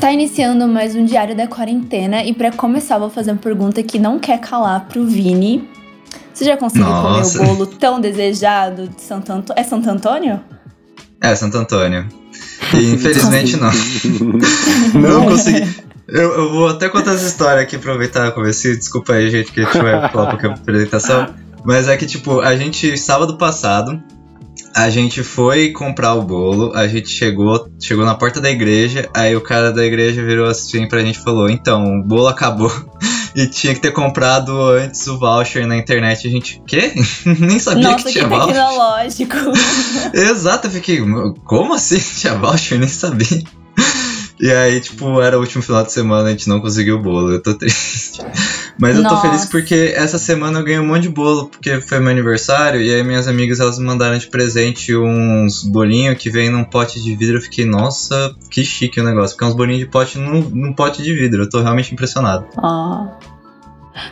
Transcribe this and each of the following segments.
Está iniciando mais um Diário da Quarentena e para começar vou fazer uma pergunta que não quer calar pro Vini. Você já conseguiu Nossa. comer o bolo tão desejado de Santo Antônio? É Santo Antônio? É, Santo Antônio. E infelizmente não. não consegui. Eu, eu vou até contar essa história aqui, aproveitar o começo. Desculpa aí, gente, que a gente vai falar um pouquinho da apresentação. Mas é que, tipo, a gente, sábado passado, a gente foi comprar o bolo, a gente chegou, chegou na porta da igreja, aí o cara da igreja virou assim pra gente e falou, então, o bolo acabou e tinha que ter comprado antes o voucher na internet. A gente, quê? Nem sabia Nossa, que que tinha voucher. tecnológico. Exato, eu fiquei, como assim? Tinha voucher? Nem sabia. E aí, tipo, era o último final de semana, a gente não conseguiu o bolo, eu tô triste. Mas eu tô Nossa. feliz porque essa semana eu ganhei um monte de bolo, porque foi meu aniversário, e aí minhas amigas elas me mandaram de presente uns bolinhos que vem num pote de vidro. Eu fiquei, nossa, que chique o negócio, porque é uns bolinhos de pote num, num pote de vidro, eu tô realmente impressionado. Ó.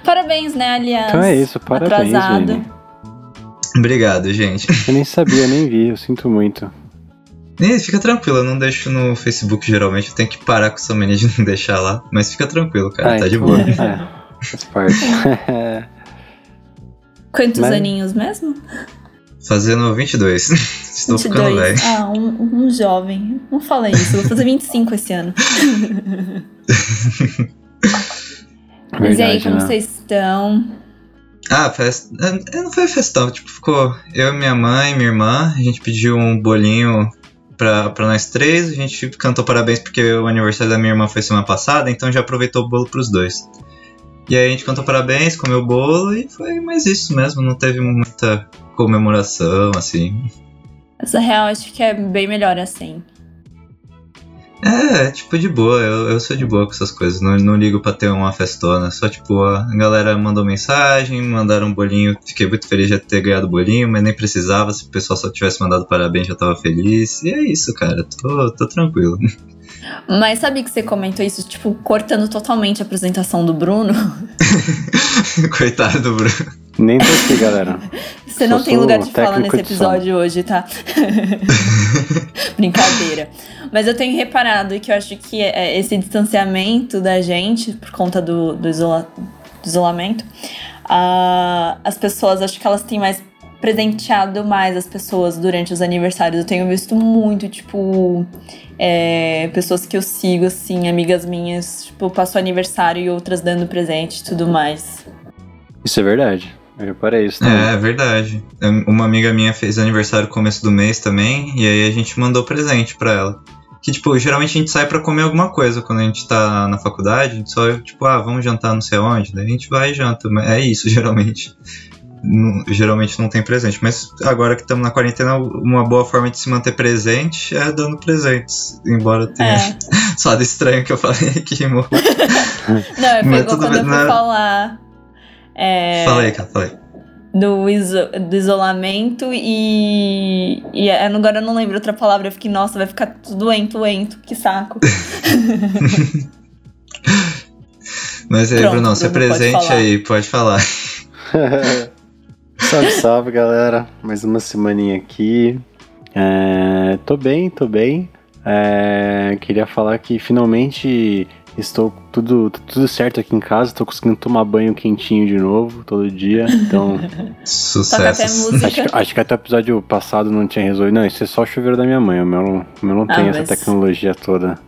Parabéns, né, aliás. Então é isso, parabéns, Atrasado. Vini. Obrigado, gente. Eu nem sabia, nem vi, eu sinto muito. E fica tranquilo, eu não deixo no Facebook geralmente, eu tenho que parar com essa mania de não deixar lá, mas fica tranquilo, cara, Ah, tá de então, boa. É, faz parte. Quantos Mas- aninhos mesmo? Fazendo 22. Estou ficando velho. Ah, um, um jovem. Não fala isso, vou fazer 25 esse ano. Mas e aí, Verdade, como né? vocês estão? Ah, festa. é, Não foi festão, tipo, ficou eu, minha mãe, minha irmã, a gente pediu um bolinho pra, pra nós três, a gente cantou parabéns porque o aniversário da minha irmã foi semana passada, então já aproveitou o bolo pros dois. E aí a gente cantou parabéns, comeu bolo e foi mais isso mesmo, não teve muita comemoração, assim. Essa real acho que é bem melhor assim. É, tipo, de boa, eu, eu sou de boa com essas coisas, não, não ligo pra ter uma festona, só tipo, a galera mandou mensagem, mandaram um bolinho, fiquei muito feliz de ter ganhado o bolinho, mas nem precisava, se o pessoal só tivesse mandado parabéns já tava feliz, e é isso, cara, tô, tô tranquilo. Mas sabe que você comentou isso, tipo, cortando totalmente a apresentação do Bruno? Coitado do Bruno. Nem tô aqui, galera. Você não tem lugar de fala nesse episódio hoje, tá? Brincadeira. Mas eu tenho reparado que eu acho que é, esse distanciamento da gente, por conta do, do, isola- do isolamento, ah, as pessoas, acho que elas têm mais presenteado mais as pessoas durante os aniversários. Eu tenho visto muito, tipo, é, pessoas que eu sigo, assim, amigas minhas, tipo, passou aniversário e outras dando presente e tudo mais. Isso é verdade. Eu reparei isso também. É, é verdade. Uma amiga minha fez aniversário no começo do mês também, e aí a gente mandou presente pra ela. Que, tipo, geralmente a gente sai pra comer alguma coisa quando a gente tá na faculdade, a gente só, tipo, ah, vamos jantar não sei onde, daí a gente vai e janta. mas É isso, geralmente. Não- geralmente não tem presente. Mas agora que estamos na quarentena, uma boa forma de se manter presente é dando presentes. Embora tenha É. soado estranho que eu falei aqui, amor. Não, é Mas pegou quando bem, eu fui né? falar é, Falei, cara, falei. do, iso- do isolamento e, e é, agora eu não lembro outra palavra. Eu fiquei, nossa, vai ficar tudo doento, doento, que saco. Mas aí, Pronto, Bruno, se Bruno, pode presente aí, pode falar. salve, salve, galera. Mais uma semaninha aqui. É, tô bem, tô bem. É, queria falar que finalmente estou tudo, tudo certo aqui em casa. Tô conseguindo tomar banho quentinho de novo todo dia. Então, Sucesso. música. acho, que- acho que até o episódio passado não tinha resolvido. Não, isso é só o chuveiro da minha mãe. O meu, não- o meu não Ah, tem essa mas- tecnologia toda.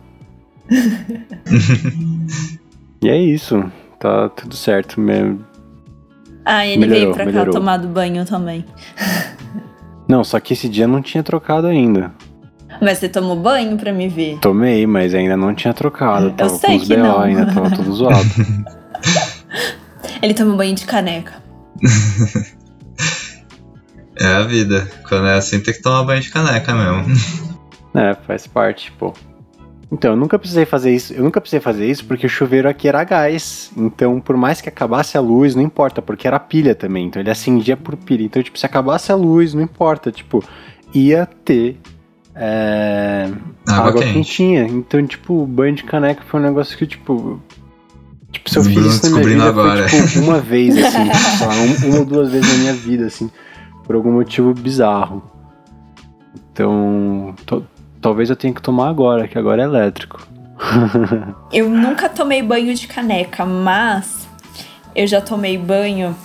E é isso. Tá tudo certo mesmo. Ah, ele Melhorou, veio pra cá melhorou. tomar do banho também. Não, só que esse dia não tinha trocado ainda. Mas você tomou banho pra me ver. Tomei, mas ainda não tinha trocado. Eu Tava sei com os que BO não. ainda, tava tudo zoado. Ele tomou banho de caneca. É a vida. Quando é assim, tem que tomar banho de caneca mesmo. é, faz parte, pô. Então, eu nunca precisei fazer isso. Eu nunca precisei fazer isso porque o chuveiro aqui era gás. Então, por mais que acabasse a luz, não importa, porque era pilha também. Então, ele acendia por pilha. Então, tipo, se acabasse a luz, não importa. Tipo, ia ter é, Água, água quente. quentinha. Então, tipo, banho de caneca foi um negócio que, tipo. Tipo, se eu fiz isso na minha vida, agora. foi, tipo, uma vez, assim. sei lá, um- uma ou duas vezes na minha vida, assim. Por algum motivo bizarro. Então, to- talvez eu tenha que tomar agora, que agora é elétrico. eu nunca tomei banho de caneca, mas eu já tomei banho.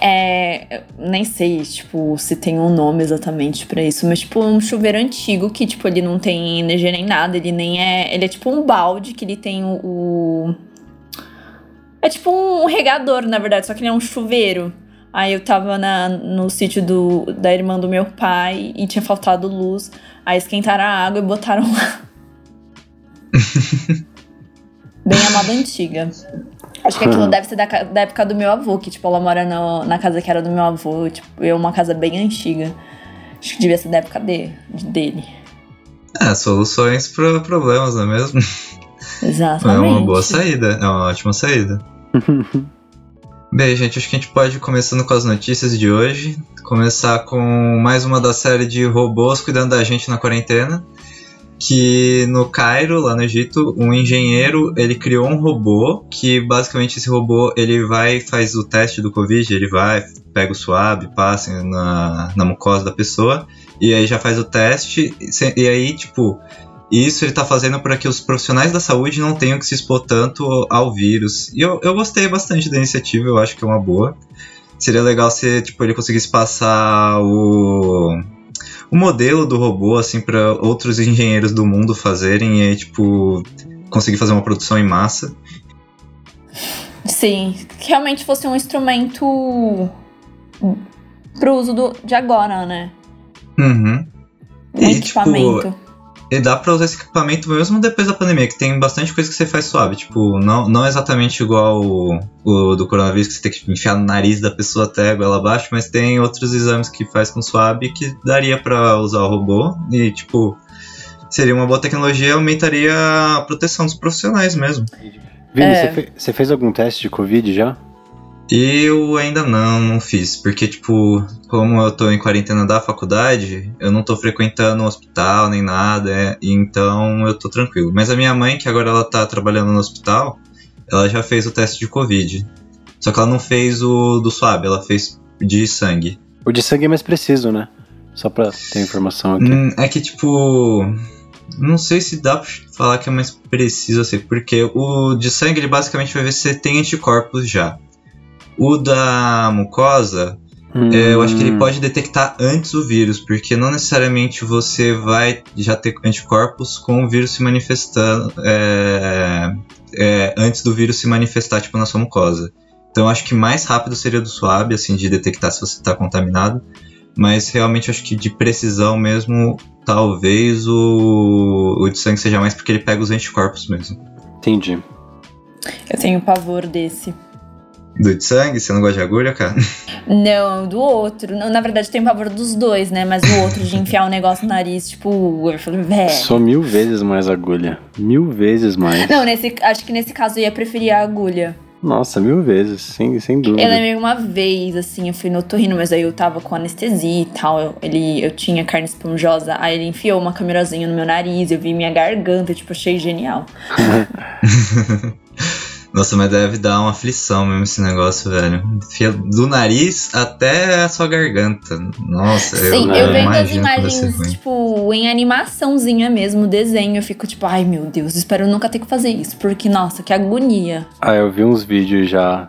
É, nem sei, tipo, se tem um nome exatamente para isso, mas tipo um chuveiro antigo que tipo ele não tem energia nem nada, ele nem é, ele é tipo um balde que ele tem o, o é tipo um regador, na verdade, só que ele é um chuveiro. Aí eu tava na, no sítio do, da irmã do meu pai e tinha faltado luz. Aí esquentaram a água e botaram lá. Bem amada antiga. Acho que aquilo deve ser da, da, época do meu avô, que, tipo, ela mora no, na casa que era do meu avô. Tipo, é uma casa bem antiga. Acho que devia ser da época de, dele. É, soluções para problemas, não é mesmo? Exatamente. É uma boa saída, é uma ótima saída. Bem, gente, acho que a gente pode ir começando com as notícias de hoje. Começar com mais uma da série de robôs cuidando da gente na quarentena. Que no Cairo, lá no Egito, um engenheiro ele criou um robô que basicamente esse robô ele vai faz o teste do Covid, ele vai, pega o suave, passa na, na mucosa da pessoa e aí já faz o teste e aí tipo isso ele está fazendo para que os profissionais da saúde não tenham que se expor tanto ao vírus. E eu, eu gostei bastante da iniciativa, eu acho que é uma boa. Seria legal se tipo, ele conseguisse passar o, o modelo do robô assim para outros engenheiros do mundo fazerem e aí, tipo, conseguir fazer uma produção em massa. Sim, que realmente fosse um instrumento pro uso do, de agora, né? Uhum. Um e, equipamento. Tipo, e dá pra usar esse equipamento mesmo depois da pandemia, que tem bastante coisa que você faz suave. Tipo, não, não exatamente igual o, o do coronavírus, que você tem que enfiar no nariz da pessoa até a goela abaixo, mas tem outros exames que faz com suave que daria para usar o robô. E, tipo, seria uma boa tecnologia e aumentaria a proteção dos profissionais mesmo. Vini, é. você, fez, você fez algum teste de Covid já? Eu ainda não, não fiz, porque, tipo, como eu tô em quarentena da faculdade, eu não tô frequentando o hospital nem nada, é, então eu tô tranquilo. Mas a minha mãe, que agora ela tá trabalhando no hospital, ela já fez o teste de Covid. Só que ela não fez o do suave, ela fez de sangue. O de sangue é mais preciso, né? Só pra ter informação aqui. Hum, é que, tipo. Não sei se dá pra falar que é mais preciso assim, porque o de sangue ele basicamente vai ver se você tem anticorpos já. O da mucosa, hum. eu acho que ele hum. pode detectar antes o vírus, porque não necessariamente você vai já ter anticorpos com o vírus se manifestando é, é, antes do vírus se manifestar tipo na sua mucosa. Então acho que mais rápido seria do suave, assim, de detectar se você está contaminado. Mas realmente acho que de precisão mesmo, talvez o, o de sangue seja mais porque ele pega os anticorpos mesmo. Entendi. Eu tenho pavor desse. Do de sangue? Você não gosta de agulha, cara? Não, do outro. Na verdade, tem pavor dos dois, né? Mas o outro de enfiar um negócio no nariz, tipo, eu falei, velho. Só mil vezes mais agulha. Mil vezes mais. Não, nesse, acho que nesse caso eu ia preferir a agulha. Nossa, mil vezes, sem, sem dúvida. Eu lembrei uma vez, assim, eu fui no torrino, mas aí eu tava com anestesia e tal. Eu, ele, eu tinha carne esponjosa, aí ele enfiou uma câmerazinha no meu nariz, eu vi minha garganta, tipo, achei genial. Nossa, mas deve dar uma aflição mesmo esse negócio, velho. Fia do nariz até a sua garganta. Nossa, Sim, eu, eu vendo as imagens, tipo, em animaçãozinha mesmo, desenho, eu fico tipo, ai meu Deus, espero nunca ter que fazer isso, porque, nossa, que agonia. Ah, eu vi uns vídeos já.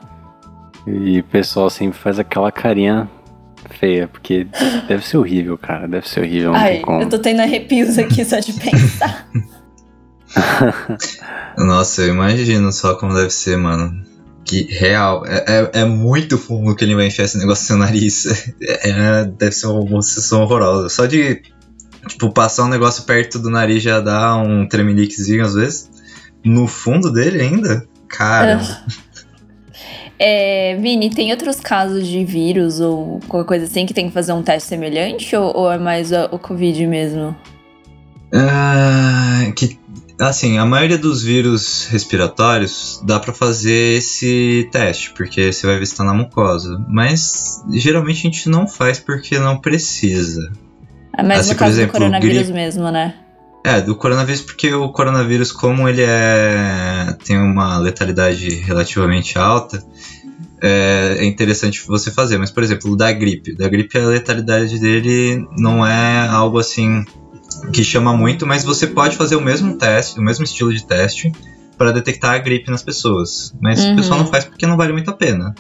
E o pessoal sempre faz aquela carinha feia, porque deve ser horrível, cara. Deve ser horrível. Ai, eu tô tendo arrepios aqui só de pensar. Nossa, eu imagino só como deve ser, mano. Que real, é, é, é muito fundo que ele vai enfiar esse negócio no seu nariz. É, deve ser uma sensação horrorosa. Só de, tipo, passar um negócio perto do nariz já dá um tremeliquezinho às vezes. No fundo dele ainda? Cara. É, Vini, tem outros casos de vírus ou qualquer coisa assim que tem que fazer um teste semelhante ou, ou é mais o, o Covid mesmo? Ah, que Assim, a maioria dos vírus respiratórios dá para fazer esse teste, porque você vai ver se tá na mucosa. Mas geralmente a gente não faz porque não precisa. É mais assim, no caso exemplo, do coronavírus gripe... mesmo, né? É, do coronavírus, porque o coronavírus, como ele é tem uma letalidade relativamente alta, é, é interessante você fazer. Mas, por exemplo, o da gripe. Da gripe, a letalidade dele não é algo assim que chama muito, mas você pode fazer o mesmo teste, o mesmo estilo de teste para detectar a gripe nas pessoas. Mas Uhum. o pessoal não faz porque não vale muito a pena.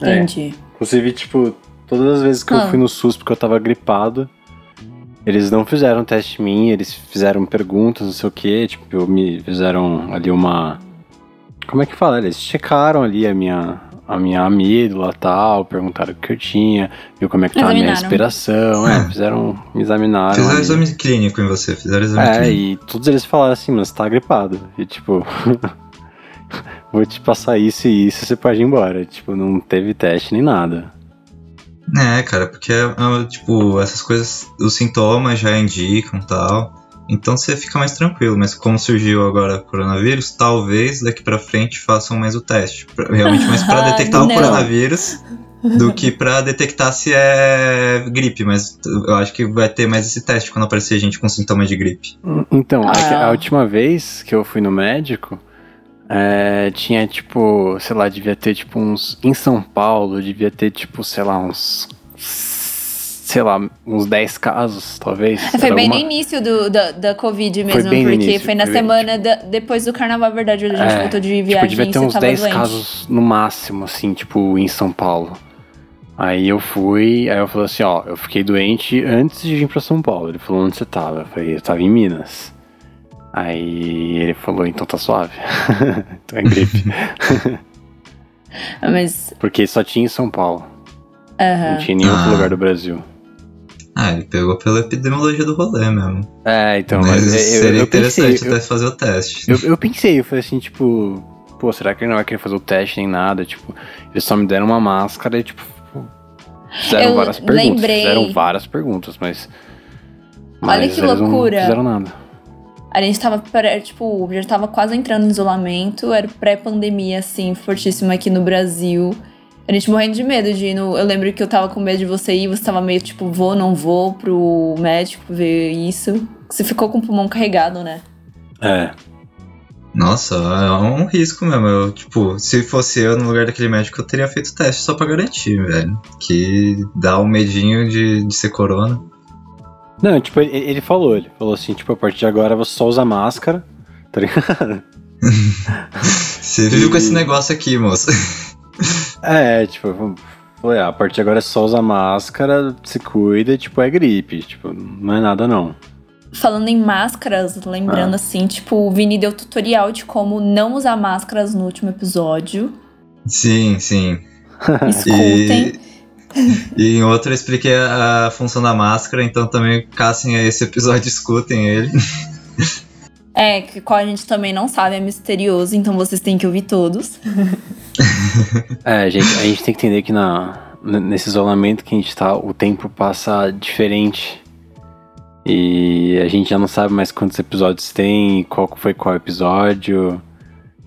É. Entendi. Inclusive, tipo, todas as vezes que Ah. eu fui no SUS porque eu tava gripado, eles não fizeram teste em mim, eles fizeram perguntas, não sei o que, tipo, me fizeram ali uma. Como é que fala? Eles checaram ali a minha, a minha amígdala e tal, perguntaram o que eu tinha, viu como é que tá a minha respiração, é, fizeram, me examinaram. Fizeram exame clínico em você, fizeram exame É, clínico. e todos eles falaram assim, mas você tá gripado. E tipo, vou te passar isso e isso, você pode ir embora. Tipo, não teve teste nem nada. É, cara, porque é, tipo, essas coisas, os sintomas já indicam tal. Então você fica mais tranquilo, mas como surgiu agora o coronavírus, talvez daqui pra frente façam mais o teste. Pra- Realmente mais pra Ah, detectar o coronavírus do que pra detectar se é gripe, mas eu acho que vai ter mais esse teste quando aparecer gente com sintomas de gripe. Então, é Ah. a última vez que eu fui no médico, é, tinha tipo, sei lá, devia ter tipo uns. Em São Paulo, devia ter tipo, sei lá, uns. Sei lá, uns 10 casos, talvez. Foi Era bem alguma- no início do, da, da Covid mesmo, bem no porque início, foi na foi bem, semana da- depois do carnaval, é verdade, a gente É, voltou de Tipo, viagem devia e ter você uns tava 10 doente. casos no máximo, assim, tipo, em São Paulo. Aí eu fui, aí eu falei assim, ó, eu fiquei doente antes de vir pra São Paulo. Ele falou, onde você tava? Eu falei, eu tava em Minas. Aí ele falou, então tá suave. então é gripe. Mas, Porque só tinha em São Paulo. aham. Não tinha em nenhum outro Ah. lugar do Brasil. Ah, ele pegou pela epidemiologia do rolê mesmo. É, então, mas mas, eu, seria eu interessante pensei, eu, até fazer o teste. eu, eu pensei, eu falei assim, tipo, pô, será que ele não vai querer fazer o teste nem nada? Tipo, eles só me deram uma máscara e, tipo, fizeram Eu várias perguntas. lembrei- Fizeram várias perguntas, mas. Olha mas que eles loucura. Não fizeram nada. A gente tava, tipo, já tava quase entrando em isolamento, era pré-pandemia, assim, fortíssima aqui no Brasil. A gente morrendo de medo de ir no... Eu lembro que eu tava com medo de você ir, você tava meio tipo, vou, não vou pro médico ver isso. Você ficou com o pulmão carregado, né? É. Nossa, é um risco mesmo. Eu, tipo, se fosse eu no lugar daquele médico, eu teria feito o teste só pra garantir, velho. Que dá um medinho de, de ser corona. Não, tipo, ele, ele falou, ele falou assim, tipo, a partir de agora você só usa máscara, tá ligado? Você viu com esse negócio aqui, moça. É, tipo, foi, a partir de agora é só usar máscara, se cuida, tipo, é gripe, tipo, não é nada não. Falando em máscaras, lembrando Ah. assim, tipo, o Vini deu tutorial de como não usar máscaras no último episódio. Sim, sim. Escutem. E em outro eu expliquei a, a função da máscara, então também caçem esse episódio e escutem ele. É, que qual a gente também não sabe, é misterioso, então vocês têm que ouvir todos. É, gente, a gente tem que entender que na, nesse isolamento que a gente tá, o tempo passa diferente. E a gente já não sabe mais quantos episódios tem, qual foi qual episódio.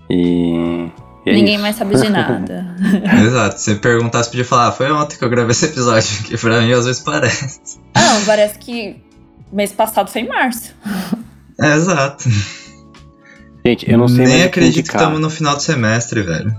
E. e é Ninguém isso. mais sabe de nada. Exato. Se perguntar, você podia falar, ah, foi ontem que eu gravei esse episódio, que pra mim às vezes parece. ah, não, parece que mês passado foi em março. É, exato. Gente, eu não sei Nem mais o que acredito que estamos no final do semestre, velho.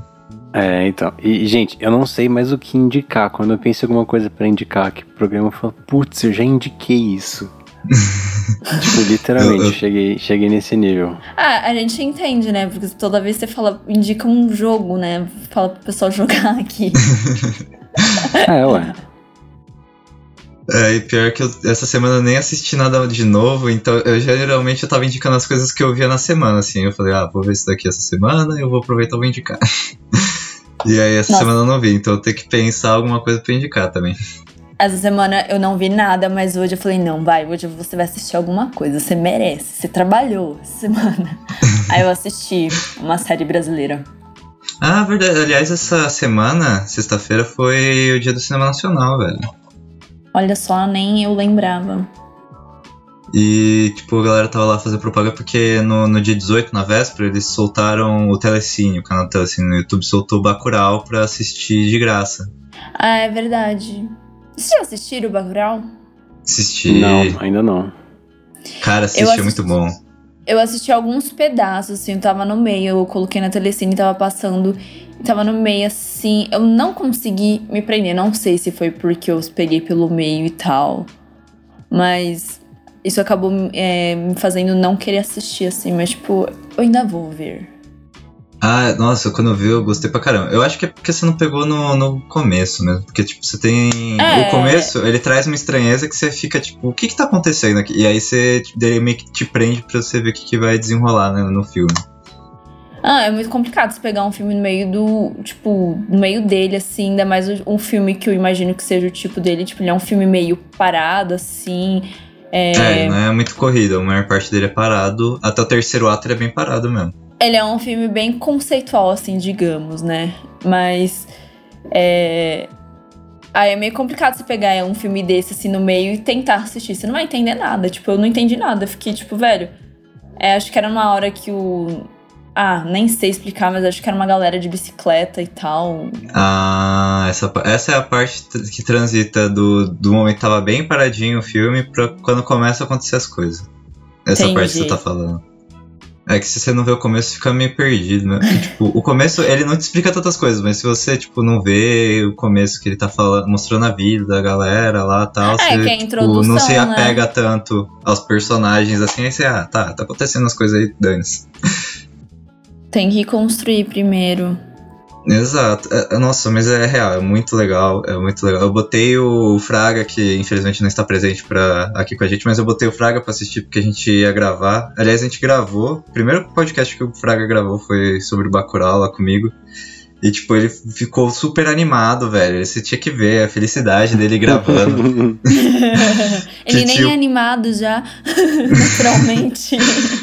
É, então. E, gente, eu não sei mais o que indicar. Quando eu penso em alguma coisa pra indicar aqui pro programa, eu falo, putz, eu já indiquei isso. tipo, literalmente, Cheguei, cheguei nesse nível. Ah, a gente entende, né? Porque toda vez você fala, indica um jogo, né? Fala pro pessoal jogar aqui. É, ué. É, e pior que eu, essa semana eu nem assisti nada de novo, então eu geralmente eu tava indicando as coisas que eu via na semana, assim. Eu falei, ah, vou ver isso daqui essa semana, eu vou aproveitar e vou indicar. e aí essa Nossa. semana eu não vi, então eu tenho que pensar alguma coisa pra indicar também. Essa semana eu não vi nada, mas hoje eu falei, não, vai, hoje você vai assistir alguma coisa, você merece, você trabalhou essa semana. Aí eu assisti uma série brasileira. Ah, verdade. Aliás, essa semana, sexta-feira, foi o dia do cinema nacional, velho. Olha só, nem eu lembrava. E, tipo, a galera tava lá fazendo propaganda porque no, no dia 18, na véspera, eles soltaram o Telecine, o canal do Telecine no YouTube soltou o Bacurau pra assistir de graça. Ah, é verdade. Vocês já assistiram o Bacurau? Assisti. Não, ainda não. Cara, assisti, Eu é assisti- muito bom. Eu assisti alguns pedaços, assim, eu tava no meio, eu coloquei na telecine, tava passando, tava no meio, assim, eu não consegui me prender, não sei se foi porque eu peguei pelo meio e tal, mas isso acabou é, me fazendo não querer assistir, assim, mas tipo, eu ainda vou ver. Ah, nossa, quando eu vi eu gostei pra caramba. Eu acho que é porque você não pegou no, no começo mesmo. Porque, tipo, você tem. É. O começo, ele traz uma estranheza que você fica, tipo, o que que tá acontecendo aqui? E aí você tipo, ele meio que te prende pra você ver o que, que vai desenrolar né, no filme. Ah, é muito complicado você pegar um filme no meio do. Tipo, no meio dele, assim, ainda mais um filme que eu imagino que seja o tipo dele. Tipo, ele é um filme meio parado, assim. É, É, não é muito corrida, a maior parte dele é parado. Até o terceiro ato ele é bem parado mesmo. Ele é um filme bem conceitual, assim, digamos, né? Mas. É. Aí é meio complicado você pegar um filme desse, assim, no meio e tentar assistir. Você não vai entender nada. Tipo, eu não entendi nada. Fiquei, tipo, velho. É, acho que era uma hora que o. Ah, nem sei explicar, mas acho que era uma galera de bicicleta e tal. Ah, essa, essa é a parte que transita do, do momento que tava bem paradinho o filme pra quando começa a acontecer as coisas. Essa Entendi. parte que você tá falando. É que se você não vê o começo, fica meio perdido, né? E, tipo, o começo, ele não te explica tantas coisas, mas se você, tipo, não vê o começo que ele tá falando, mostrando a vida da galera lá e tal, É, você, que é a tipo, não se né? apega tanto aos personagens, assim, aí você, ah, tá, tá acontecendo as coisas aí, dane-se. Tem que construir primeiro. Exato. É, é, nossa, mas é real, é muito legal, é muito legal. Eu botei o Fraga, que infelizmente não está presente pra, aqui com a gente, mas eu botei o Fraga pra assistir porque a gente ia gravar. Aliás, a gente gravou. O primeiro podcast que o Fraga gravou foi sobre o Bacurau lá comigo. E, tipo, ele ficou super animado, velho. Você tinha que ver a felicidade dele gravando. Ele nem tio- é animado já, naturalmente.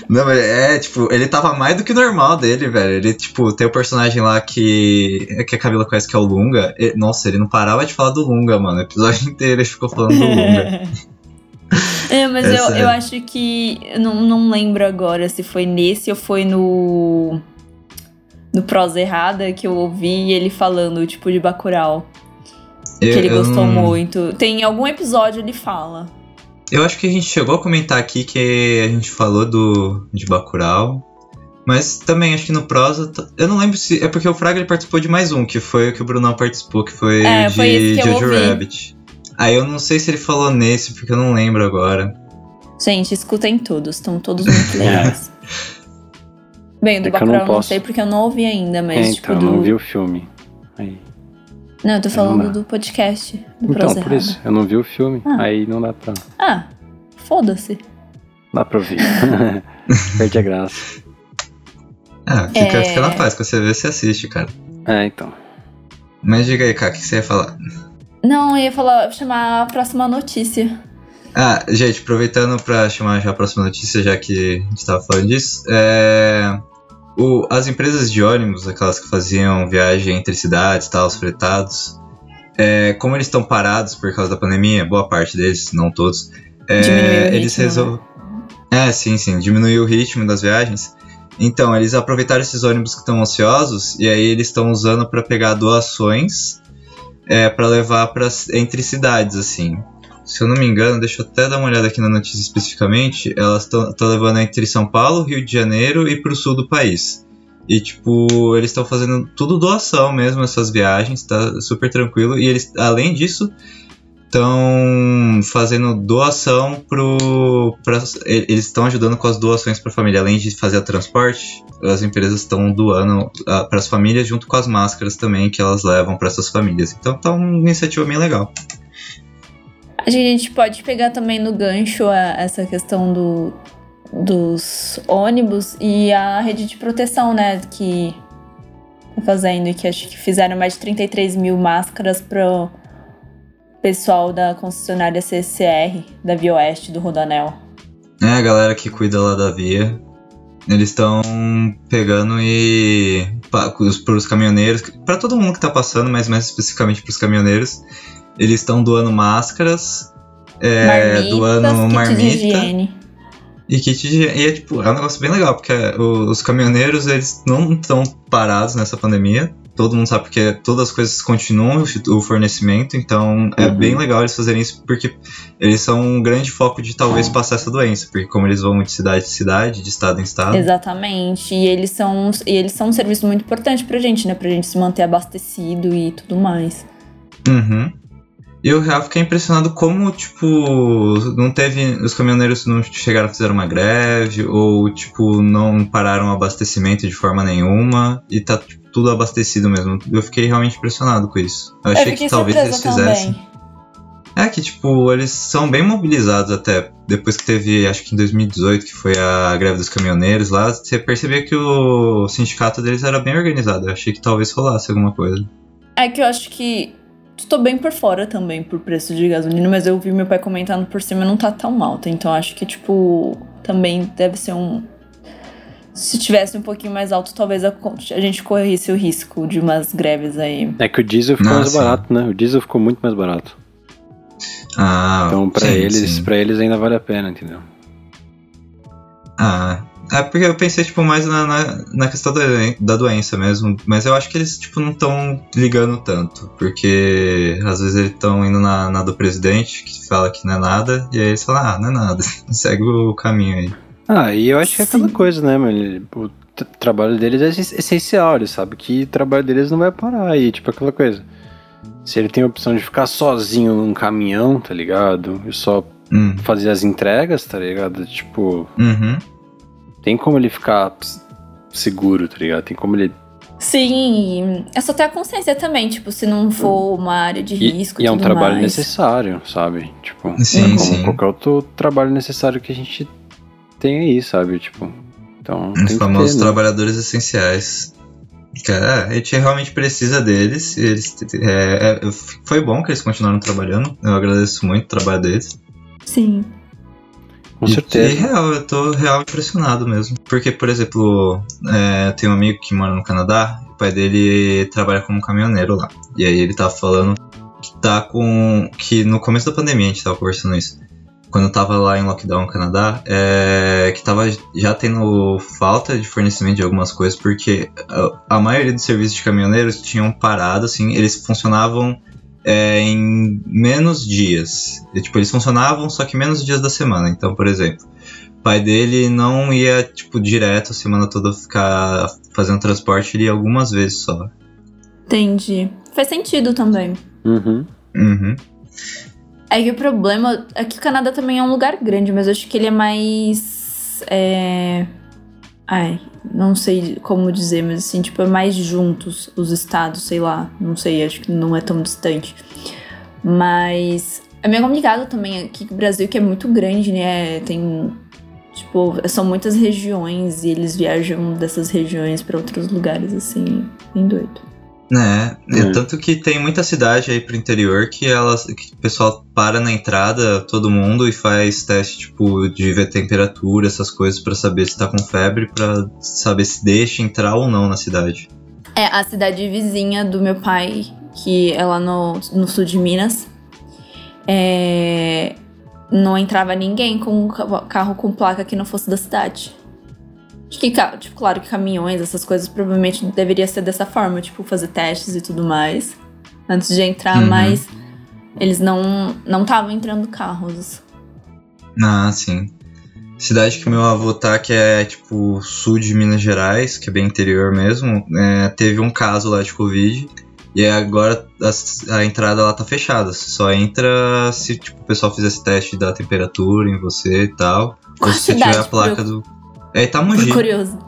Não, mas é, tipo, ele tava mais do que normal dele, velho. Ele, tipo, tem o personagem lá que, que a Camila conhece que é o Lunga. E- nossa, ele não parava de falar do Lunga, mano. O episódio inteiro ele ficou falando do Lunga. É, mas É eu, sério. eu acho que. Eu não, não lembro agora se foi nesse ou foi no. No Prosa Errada que eu ouvi ele falando, tipo, de Bacurau. Que Eu- ele eu gostou não- muito. Tem algum episódio ele fala. Eu acho que a gente chegou a comentar aqui que a gente falou do de Bacurau. Mas também acho que no prosa. Eu não lembro se. É porque o Fraga ele participou de mais um, que foi o que o Brunão participou, que foi É, o de foi que Jojo ouvi. Rabbit. Aí eu não sei se ele falou nesse, porque eu não lembro agora. Gente, escutem todos, estão todos muito legais. Bem, do É eu não Bacurau eu não posso. sei porque eu não ouvi ainda, mas É, tipo então, do. não vi o filme. Aí. Não, eu tô não falando do podcast. Do Então, Prosa por Errada. isso, eu não vi o filme. Ah. Aí não dá pra, Ah, foda-se. dá pra ouvir. Perde a graça. Ah, fica, É. fica na paz, quando você vê, você assiste, cara. É, então. Mas diga aí, cara, o que você ia falar? Não, eu ia falar, chamar a próxima notícia. Ah, gente, aproveitando pra chamar já a próxima notícia, já que a gente tava falando disso, é... o- as empresas de ônibus, aquelas que faziam viagem entre cidades, tal, os fretados, é, como eles estão parados por causa da pandemia, boa parte deles, não todos, é, eles né? resolveram. É, sim, sim, diminuiu o ritmo das viagens. Então, eles aproveitaram esses ônibus que estão ociosos e aí eles estão usando para pegar doações é, para levar para entre cidades, assim. Se eu não me engano, deixa eu até dar uma olhada aqui na notícia especificamente, elas estão levando entre São Paulo, Rio de Janeiro e pro sul do país. E, tipo, eles estão fazendo tudo doação mesmo, essas viagens, tá super tranquilo. E eles, além disso, estão fazendo doação pro. Pra, eles estão ajudando com as doações para família. Além de fazer o transporte, as empresas estão doando para as famílias junto com as máscaras também que elas levam para essas famílias. Então tá uma iniciativa bem legal. A gente pode pegar também no gancho a- essa questão do, dos ônibus e a rede de proteção, né? Que tá fazendo, e que acho que fizeram mais de 33 mil máscaras pro pessoal da concessionária CCR, da Via Oeste, do Rodanel. É, a galera que cuida lá da via. Eles estão pegando e. Para os caminhoneiros, para todo mundo que tá passando, mas mais especificamente para os caminhoneiros, eles estão doando máscaras, é, Marmitas, doando marmita e kit de higiene. E é, tipo, é um negócio bem legal, porque o- os caminhoneiros eles não estão parados nessa pandemia. Todo mundo sabe porque todas as coisas continuam o fornecimento, então é Uhum. bem legal eles fazerem isso, porque eles são um grande foco de talvez passar essa doença, porque como eles vão de cidade em cidade, de estado em estado. Exatamente. E eles são, e eles são um serviço muito importante pra gente, né? Pra gente se manter abastecido e tudo mais. Uhum. E eu real fiquei impressionado como, tipo, não teve. Os caminhoneiros não chegaram a fazer uma greve, ou, tipo, não pararam o abastecimento de forma nenhuma, e tá tipo, tudo abastecido mesmo. Eu fiquei realmente impressionado com isso. Eu achei que talvez eles fizessem. Também. É que, tipo, eles são bem mobilizados até. Depois que teve, acho que em 2018, que foi a greve dos caminhoneiros lá, você percebia que o sindicato deles era bem organizado. Eu achei que talvez rolasse alguma coisa. É que eu acho que. Tô bem por fora também por preço de gasolina, mas eu vi meu pai comentando por cima não tá tão alta. Então acho que, tipo, também deve ser um. Se tivesse um pouquinho mais alto, talvez a, a gente corresse o risco de umas greves aí. É que o diesel ficou Nossa. mais barato, né? O diesel ficou muito mais barato. Ah, então para eles, para eles ainda vale a pena, entendeu? Ah, é porque eu pensei tipo mais na, na, na questão da, da doença mesmo, mas eu acho que eles tipo não estão ligando tanto, porque às vezes eles estão indo na, na do presidente que fala que não é nada e aí eles falam ah não é nada, segue o caminho aí. Ah, e eu acho que é aquela coisa, né, mano? O trabalho deles é essencial, eles sabem que o trabalho deles não vai parar aí, tipo aquela coisa. Se ele tem a opção de ficar sozinho num caminhão, tá ligado? E só hum. fazer as entregas, tá ligado? Tipo. Uhum. Tem como ele ficar seguro, tá ligado? Tem como ele. Sim, é só ter a consciência também, tipo, se não for uma área de risco. E, e é um trabalho mais. necessário, sabe? Tipo, sim, como sim. qualquer outro trabalho necessário que a gente tem aí, sabe? Tipo. Então, Os famosos ter, né? trabalhadores essenciais. Cara, a gente realmente precisa deles. Eles, é, é, foi bom que eles continuaram trabalhando. Eu agradeço muito o trabalho deles. Sim. Com certeza. E real, eu tô real impressionado mesmo. Porque, por exemplo, é, eu tenho um amigo que mora no Canadá, o pai dele trabalha como caminhoneiro lá. E aí ele tava falando que tá com. que no começo da pandemia a gente tava conversando isso quando eu tava lá em lockdown no Canadá, é, que tava já tendo falta de fornecimento de algumas coisas, porque a, a maioria dos serviços de caminhoneiros tinham parado, assim, eles funcionavam é, em menos dias. E, tipo, eles funcionavam só que menos dias da semana. Então, por exemplo, o pai dele não ia, tipo, direto a semana toda ficar fazendo transporte, ele ia algumas vezes só. Entendi. Faz sentido também. Uhum. Uhum. É que o problema é que o Canadá também é um lugar grande, mas eu acho que ele é mais. É... Ai, não sei como dizer, mas assim, tipo, é mais juntos os estados, sei lá. Não sei, acho que não é tão distante. Mas é meio complicado também aqui no Brasil, que é muito grande, né? Tem. Tipo, são muitas regiões e eles viajam dessas regiões para outros lugares, assim, bem doido. Né, é. tanto que tem muita cidade aí pro interior que elas, que o pessoal para na entrada, todo mundo, e faz teste, tipo, de ver temperatura, essas coisas, para saber se tá com febre, para saber se deixa entrar ou não na cidade. É, a cidade vizinha do meu pai, que é lá no, no sul de Minas, é, não entrava ninguém com carro com placa que não fosse da cidade. Acho que, tipo, claro que caminhões, essas coisas, provavelmente deveria ser dessa forma, tipo, fazer testes e tudo mais. Antes de entrar, uhum. mas eles não não estavam entrando carros. Ah, sim. Cidade que meu avô tá, que é tipo sul de Minas Gerais, que é bem interior mesmo, é, teve um caso lá de Covid. E agora a, a, entrada lá tá fechada. Só entra se tipo, o pessoal fizesse teste da temperatura em você e tal. Qual ou se você tiver a placa do. É Itamogi. Fui curioso.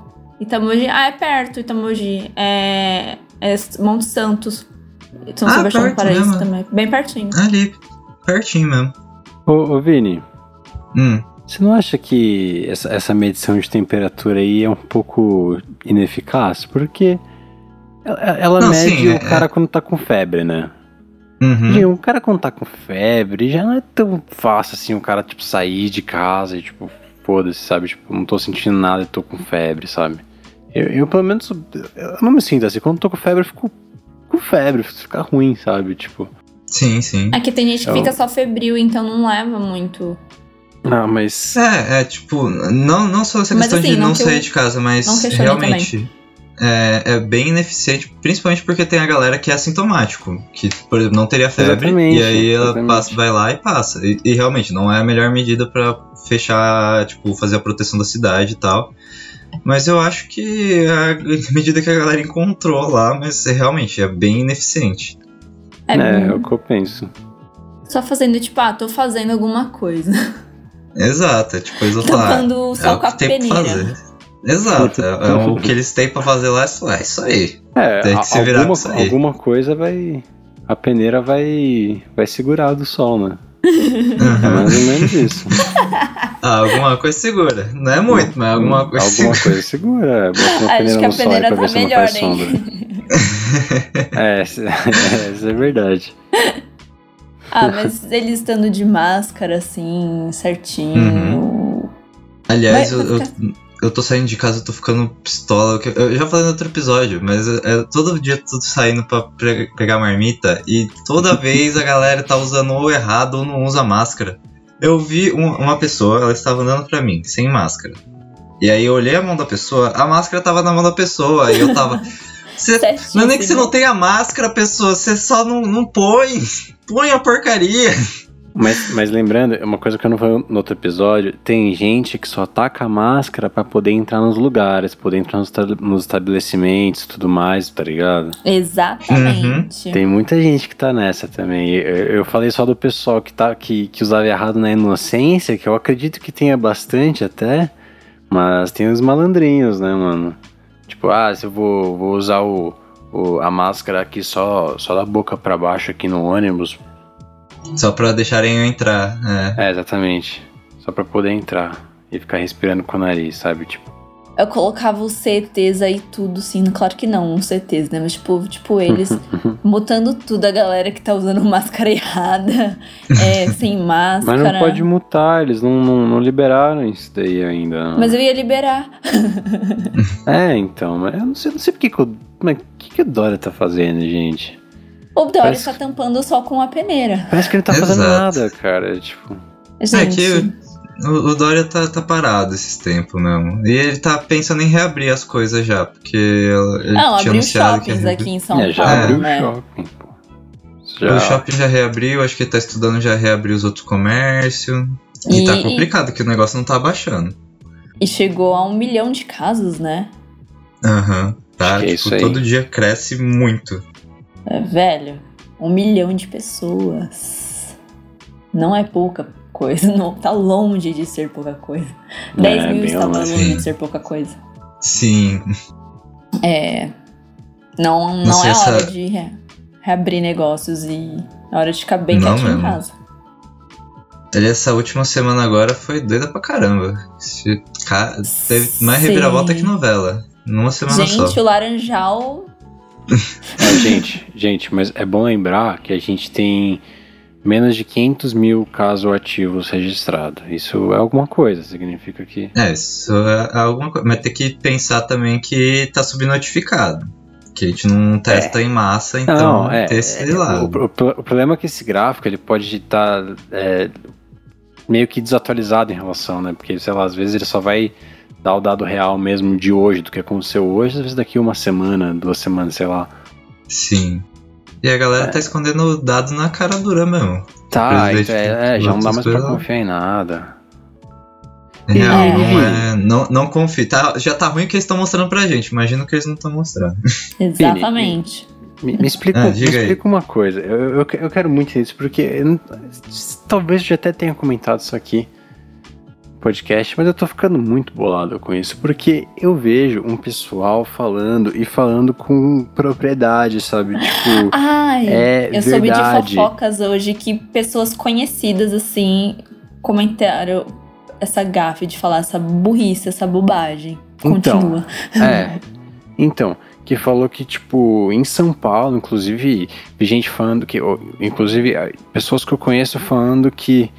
Itamogi, ah, é perto Itamogi. É, é Monte Santos. São ah, Sebastião do Paraíso mesmo. também. Bem pertinho. Ali, pertinho mesmo. Ô, ô Vini. Hum. Você não acha que essa, essa medição de temperatura aí é um pouco ineficaz? Porque ela, ela não, mede sim, o é, cara é... quando tá com febre, né? Uhum. o cara quando tá com febre já não é tão fácil assim o cara, tipo, sair de casa e, tipo, foda-se, sabe? Tipo, não tô sentindo nada e tô com febre, sabe? Eu, eu, pelo menos, eu não me sinto assim. Quando tô com febre, eu fico com febre, fica ruim, sabe? Tipo. Sim, sim. Aqui é tem gente que eu... fica só febril, então não leva muito. Não, mas. É, é tipo, não, não só essa questão assim, de não, não sair eu... de casa, mas realmente. É, é, bem ineficiente, principalmente porque tem a galera que é assintomático, que, por exemplo, não teria febre, exatamente, e aí ela passa, vai lá e passa. E, e realmente, não é a melhor medida para fechar, tipo, fazer a proteção da cidade e tal. Mas eu acho que a medida que a galera encontrou lá, mas é, realmente é bem ineficiente. É, é, é o que eu penso. Só fazendo, tipo, ah, tô fazendo alguma coisa. Exato, é tipo, falar. Tampando o É sol o com a peneira. fazer. Exato, é, é o que eles têm pra fazer lá, é isso- é isso aí. É, Tem que a- se virar alguma, com isso aí. alguma coisa vai. A peneira vai. vai segurar do sol, né? É Uhum. mais ou menos isso. Ah, alguma coisa segura. Não é muito, mas alguma coisa Alguma segura. coisa segura. Bota uma Acho peneira que a no sol aí peneira pra tá ver se não melhor, faz sombra. hein? É, isso é, isso é verdade. Ah, mas eles estando de máscara, assim, certinho. Aliás, Vai- eu, vai eu, eu tô saindo de casa, eu tô ficando pistola. Eu já falei no outro episódio, mas é, é todo dia tudo saindo pra pegar marmita e toda vez a galera tá usando ou errado ou não usa máscara. Eu vi um- uma pessoa, ela estava andando pra mim, sem máscara. E aí eu olhei a mão da pessoa, a máscara tava na mão da pessoa, e eu tava. Cê, não é nem que você não tenha máscara, pessoa, você só não, não põe. Põe a porcaria. Mas, mas lembrando, uma coisa que eu não falei no outro episódio, tem gente que só taca a máscara pra poder entrar nos lugares, poder entrar nos, nos estabelecimentos e tudo mais, tá ligado? Exatamente. Tem muita gente que tá nessa também. Eu, eu falei só do pessoal que, tá, que, que usava errado na inocência, que eu acredito que tenha bastante até, mas tem os malandrinhos, né, mano? Tipo, ah, se eu vou, vou usar o, o- a máscara aqui só, só da boca pra baixo aqui no ônibus. Só pra deixarem eu entrar. É. É, exatamente. Só pra poder entrar e ficar respirando com o nariz, sabe? Tipo, Eu colocava os CTs aí tudo, sim. Claro que não, os CTs, né? Mas, tipo, tipo eles mutando tudo. A galera que tá usando máscara errada, é, sem máscara. mas não pode mutar, eles não, não, não liberaram isso daí ainda. Mas eu ia liberar. É, então, mas eu não sei, não sei porque que o. Mas o que, que o Dória tá fazendo, gente? O Dória Parece- tá tampando o sol com a peneira. Parece que ele não tá fazendo Exato. nada, cara. Tipo. É Gente, que o, o Dória tá, tá parado esses tempos mesmo. E ele tá pensando em reabrir as coisas já, porque ele não, tinha abriu shoppings aqui em São é, já Paulo, abriu né? o shopping, pô. Já. O shopping já reabriu, acho que ele tá estudando já reabrir os outros comércios. E, E- tá complicado, que o negócio não tá abaixando. E chegou a um milhão de casos, né? Aham. Tá, que é tipo, todo dia cresce muito. É, velho, um milhão de pessoas. Não é pouca coisa, não. Tá longe de ser pouca coisa. 10 É, mil bem estava longe. de ser pouca coisa. Sim. É. Não, não, Não é hora essa- de re- reabrir negócios e é hora de ficar bem quietinho em casa. Ele, essa última semana agora foi doida pra caramba. Esse Teve mais Sim. reviravolta que novela. Numa semana Gente, só. o Laranjal. É, gente, gente, mas é bom lembrar que a gente tem menos de 500 mil casos ativos registrados. Isso é alguma coisa, significa que. É, isso é alguma coisa. Mas tem que pensar também que tá subnotificado. Que a gente não testa em massa, então Não, é, tem esse é, lado. o, o- o problema é que esse gráfico ele pode estar é, meio que desatualizado em relação, né? Porque, sei lá, às vezes ele só vai dar o dado real mesmo de hoje, do que aconteceu hoje, às vezes daqui uma semana, duas semanas, sei lá. Sim. E a galera tá escondendo dados na cara dura mesmo. Tá, então, é, é, já não dá mais pra confiar em nada. Real, É. não é. Não, não confia. Tá, já tá ruim o que eles estão mostrando pra gente. Imagina o que eles não estão mostrando. Exatamente. Me, me explica, Ah, me explica uma coisa. Eu, eu, eu quero muito isso, porque eu não- talvez eu já até tenha comentado isso aqui podcast, mas eu tô ficando muito bolado com isso, porque eu vejo um pessoal falando e falando com propriedade, sabe? Tipo, Ai, é eu soube de verdade. fofocas hoje que pessoas conhecidas, assim, comentaram essa gafe de falar essa burrice, essa bobagem. Então, Continua. É. Então, que falou que, tipo, em São Paulo, inclusive, vi gente falando que. Inclusive, pessoas que eu conheço falando que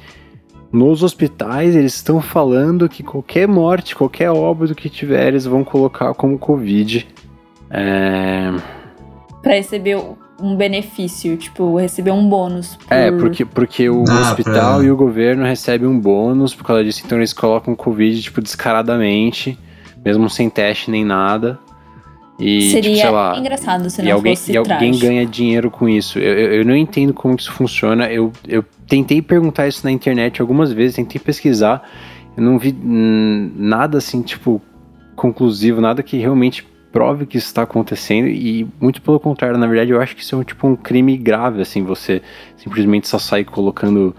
nos hospitais eles estão falando que qualquer morte, qualquer óbito que tiver, eles vão colocar como Covid. É, Pra receber um benefício, tipo, receber um bônus. Por... é porque, porque o Ah, hospital pra- e o governo recebem um bônus por causa disso, então eles colocam Covid, tipo, descaradamente, mesmo sem teste nem nada. E, Seria tipo, sei lá, engraçado se e não alguém, fosse e alguém trágico. ganha dinheiro com isso. Eu, eu, eu não entendo como isso funciona. Eu, eu tentei perguntar isso na internet algumas vezes, tentei pesquisar. Eu não vi nada assim, tipo, conclusivo, nada que realmente prove que isso está acontecendo e muito pelo contrário, na verdade eu acho que isso é um, tipo um crime grave, assim, você simplesmente só sair colocando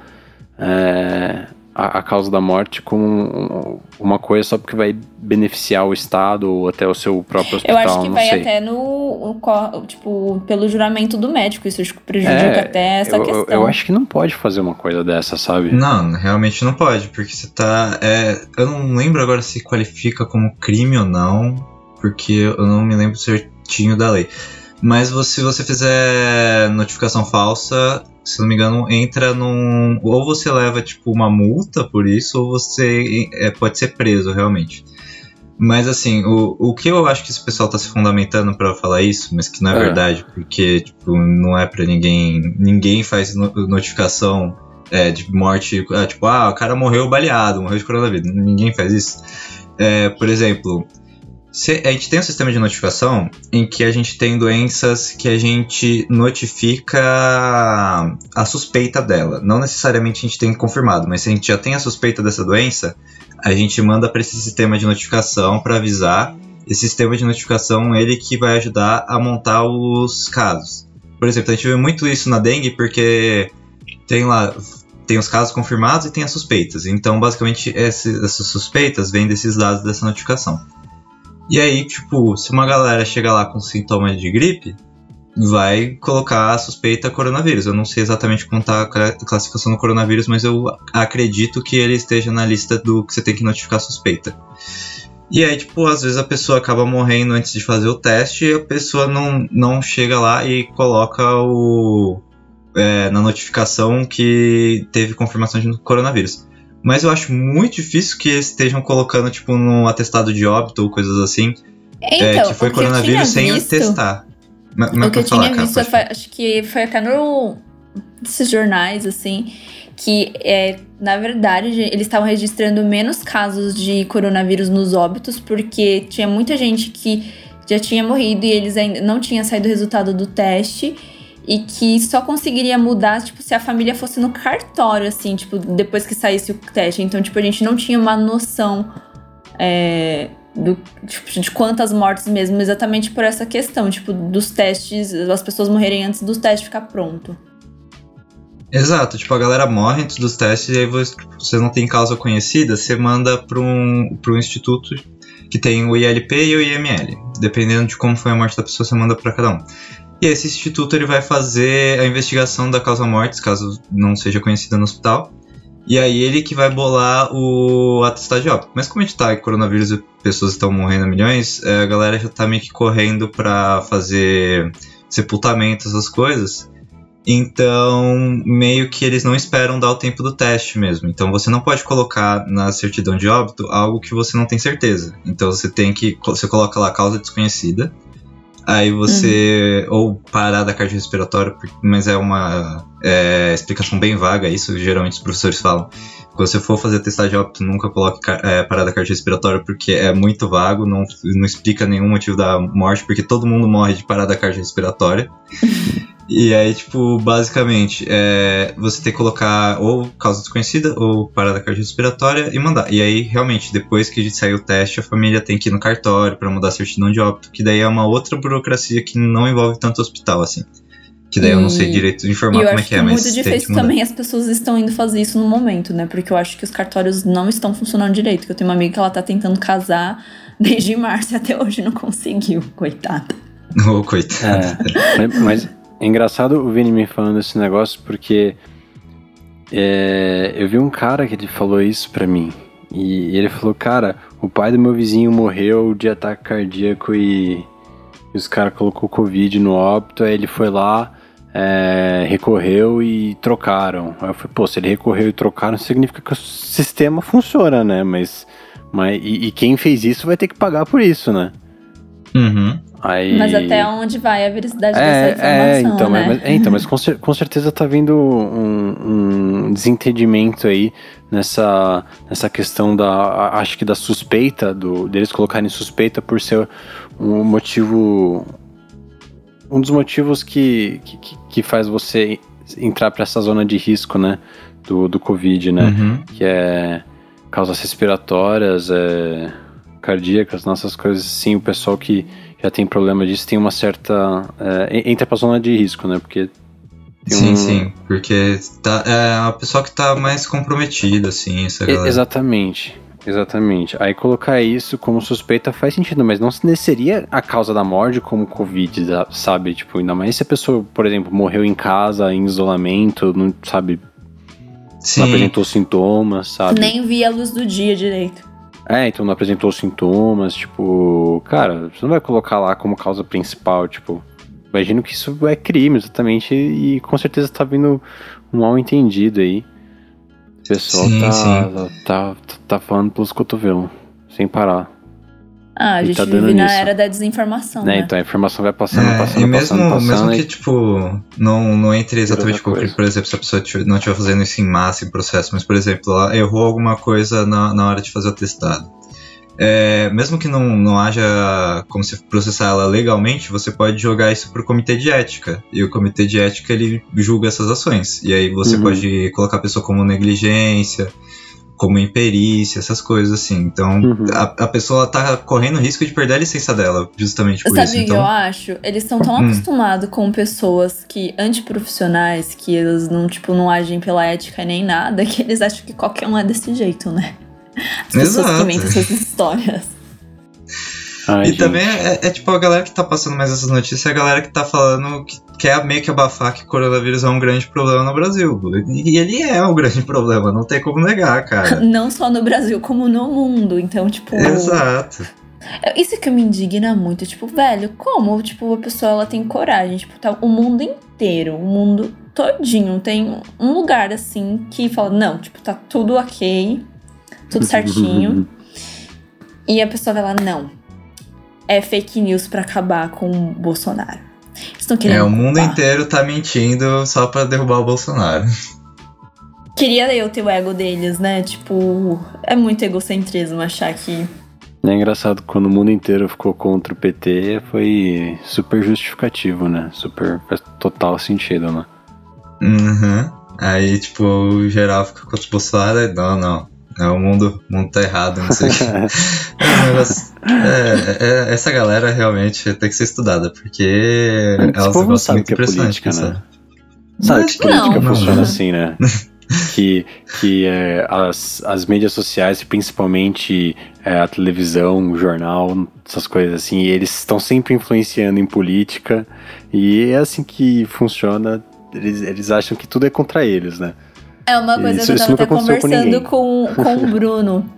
é, a, a, causa da morte como uma coisa só porque vai beneficiar o Estado ou até o seu próprio hospital. Eu acho que vai sei. até no, tipo, pelo juramento do médico, isso prejudica é, até essa eu, questão. Eu acho que não pode fazer uma coisa dessa, sabe? Não, realmente não pode, porque você tá. É, eu não lembro agora se qualifica como crime ou não porque eu não me lembro certinho da lei. Mas se você fizer notificação falsa, se não me engano, entra num. Ou você leva, tipo, uma multa por isso, ou você é, pode ser preso, realmente. Mas assim, o, o que eu acho que esse pessoal tá se fundamentando para falar isso, mas que não é, é, verdade, porque tipo, não é para ninguém. Ninguém faz no, notificação é, de morte, é, tipo, ah, o cara morreu baleado, morreu de coronavírus. Ninguém faz isso. É, por exemplo, se, a gente tem um sistema de notificação em que a gente tem doenças que a gente notifica a suspeita dela. Não necessariamente a gente tem confirmado, mas se a gente já tem a suspeita dessa doença, a gente manda para esse sistema de notificação para avisar. Esse sistema de notificação ele que vai ajudar a montar os casos. Por exemplo, a gente vê muito isso na dengue porque tem lá tem os casos confirmados e tem as suspeitas. Então, basicamente, essas suspeitas vêm desses dados dessa notificação. E aí, tipo, se uma galera chega lá com sintomas de gripe, vai colocar a suspeita coronavírus. Eu não sei exatamente como tá a classificação do coronavírus, mas eu acredito que ele esteja na lista do que você tem que notificar suspeita. E aí, tipo, às vezes a pessoa acaba morrendo antes de fazer o teste e a pessoa não, não chega lá e coloca o. É, na notificação que teve confirmação de coronavírus. Mas eu acho muito difícil que eles estejam colocando, tipo, no atestado de óbito ou coisas assim. É, então, é, que foi coronavírus sem visto, testar. Mas, o que eu falar, tinha visto, acho que foi até no esses jornais, assim, que é, na verdade eles estavam registrando menos casos de coronavírus nos óbitos, porque tinha muita gente que já tinha morrido e eles ainda não tinha saído o resultado do teste e que só conseguiria mudar, tipo, se a família fosse no cartório, assim, tipo, depois que saísse o teste. Então, tipo, a gente não tinha uma noção é, do, tipo, de quantas mortes mesmo, exatamente por essa questão, tipo, dos testes, as pessoas morrerem antes do teste ficar pronto. Exato, tipo, a galera morre antes dos testes e aí você, tipo, você não tem causa conhecida, você manda para um, pra um instituto que tem o ILP e o IML. Dependendo de como foi a morte da pessoa, você manda para cada um. E esse instituto ele vai fazer a investigação da causa mortes, caso não seja conhecida no hospital. E aí ele que vai bolar o atestado de óbito. Mas como a gente tá coronavírus e pessoas estão morrendo milhões, é, a galera já tá meio que correndo para fazer sepultamentos, essas coisas. Então, meio que eles não esperam dar o tempo do teste mesmo. Então, você não pode colocar na certidão de óbito algo que você não tem certeza. Então, você tem que. Você coloca lá causa desconhecida. Aí você. Uhum. Ou parada cardiorrespiratória, mas é uma é, explicação bem vaga, isso geralmente os professores falam. Quando você for fazer testagem de óbito, nunca coloque é, parada cardiorrespiratória, porque é muito vago, não, não explica nenhum motivo da morte, porque todo mundo morre de parada cardiorrespiratória. E aí, tipo, basicamente, é, você tem que colocar ou causa desconhecida ou parada cardiorrespiratória e mandar. E aí, realmente, depois que sair o teste, a família tem que ir no cartório para mudar a certidão de óbito, que daí é uma outra burocracia que não envolve tanto hospital, assim. Que daí e... eu não sei direito de informar como é que é, mas. É muito difícil também as pessoas estão indo fazer isso no momento, né? Porque eu acho que os cartórios não estão funcionando direito. Que eu tenho uma amiga que ela tá tentando casar desde março e até hoje não conseguiu, coitada. Ô, oh, coitada. É, mas é engraçado o Vini me falando esse negócio porque é, eu vi um cara que ele falou isso pra mim. E ele falou, cara, o pai do meu vizinho morreu de ataque cardíaco e, e os caras colocou Covid no óbito, aí ele foi lá, é, recorreu e trocaram. Aí eu falei, pô, se ele recorreu e trocaram, significa que o sistema funciona, né? Mas, mas e, e quem fez isso vai ter que pagar por isso, né? Uhum. Aí... Mas até onde vai a veracidade é, dessa informação, é, então, né? Mas, é, então, mas com, com, certeza tá vindo um, um, desentendimento aí nessa, nessa questão da, acho que da suspeita, do, deles colocarem suspeita por ser um motivo, um dos motivos que, que, que faz você entrar para essa zona de risco, né, do, do Covid, né, uhum. que é causas respiratórias, é, cardíacas, nossas coisas assim, o pessoal que já tem problema disso, tem uma certa. É, entra pra zona de risco, né? Porque. Sim, um... sim, porque tá, é a pessoa que tá mais comprometida, assim, essa galera. Exatamente. Exatamente. Aí colocar isso como suspeita faz sentido, mas não seria a causa da morte como Covid, sabe? Tipo, ainda mais se a pessoa, por exemplo, morreu em casa, em isolamento, não sabe. Sim. Não apresentou sintomas, sabe? Nem via a luz do dia direito. É, então não apresentou sintomas, tipo, cara, você não vai colocar lá como causa principal, tipo, imagino que isso é crime, exatamente, e com certeza tá vindo um mal entendido aí. O pessoal Sim, tá, sim. Tá, tá, tá falando pelos cotovelos, sem parar. Ah, a E gente tá vive na nisso. era da desinformação, Né? né? Então a informação vai passando, É, passando, e mesmo, passando, passando. mesmo e- que, tipo, não, não entre exatamente com, por exemplo, se a pessoa não estiver fazendo isso em massa, em processo, mas, por exemplo, ela errou alguma coisa na, na hora de fazer o testado. É, mesmo que não, não haja como se processar ela legalmente, você pode jogar isso pro comitê de ética. E o comitê de ética, ele julga essas ações. E aí você Uhum. pode colocar a pessoa como negligência, como imperícia, essas coisas assim. Então, Uhum. a, a pessoa tá correndo risco de perder a licença dela, justamente por Sabe isso. o que Então, eu acho? Eles estão tão Hum. acostumados com pessoas que antiprofissionais, que eles não, tipo, não agem pela ética nem nada, que eles acham que qualquer um é desse jeito, né? As pessoas que Exato. inventam essas histórias. Ai, E gente. também é, é tipo a galera que tá passando mais essas notícias, é a galera que tá falando que quer meio que abafar que coronavírus é um grande problema no Brasil. E ele é um grande problema, não tem como negar, cara. Não só no Brasil, como no mundo. Então, tipo. Exato. É Isso que me indigna muito, tipo, velho, como, tipo, a pessoa ela tem coragem, tipo, tá o mundo inteiro, o mundo todinho tem um lugar assim que fala, não, tipo, tá tudo ok, tudo certinho. e a pessoa vai lá, não. É fake news pra acabar com o Bolsonaro. Estão querendo É, o mundo culpar. inteiro tá mentindo só pra derrubar o Bolsonaro. Queria eu ter o ego deles, né? Tipo, é muito egocentrismo achar que É engraçado, quando o mundo inteiro ficou contra o PT, foi super justificativo, né? Super, faz total sentido, né? Uhum. Aí, tipo, o geral fica contra o Bolsonaro. Não, não. É, o mundo, o mundo tá errado, não sei o que. É é, é, essa galera realmente tem que ser estudada, porque Esse elas povo não sabe muito o que é impressionante, política, né? sabe? Sabe Mas que política não. funciona Não. assim, né? que que é, as, as mídias sociais, principalmente é, a televisão, o jornal, essas coisas assim, eles estão sempre influenciando em política e é assim que funciona. Eles, eles acham que tudo é contra eles, né? É uma coisa Isso- que eu tava até com conversando ninguém. com, com o Bruno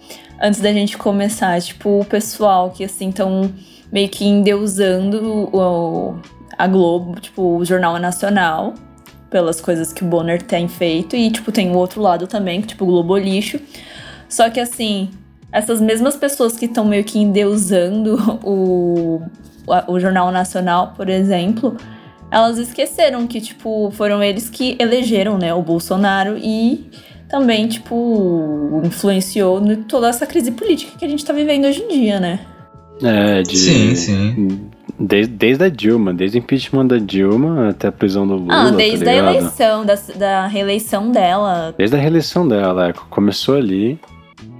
antes da gente começar. Tipo, o pessoal que assim estão meio que endeusando o, a Globo, tipo, o Jornal Nacional, pelas coisas que o Bonner tem feito. E, tipo, tem o outro lado também, que, tipo, o Globo Lixo. Só que assim, essas mesmas pessoas que estão meio que endeusando o, o Jornal Nacional, por exemplo, elas esqueceram que, tipo, foram eles que elegeram, né, o Bolsonaro e também, tipo, influenciou no- toda essa crise política que a gente tá vivendo hoje em dia, né? É, de. Sim, sim. Desde, desde a Dilma, desde o impeachment da Dilma até a prisão do Lula. ah, tá desde a ligado? eleição, da, da reeleição dela. Desde a reeleição dela, é, começou ali.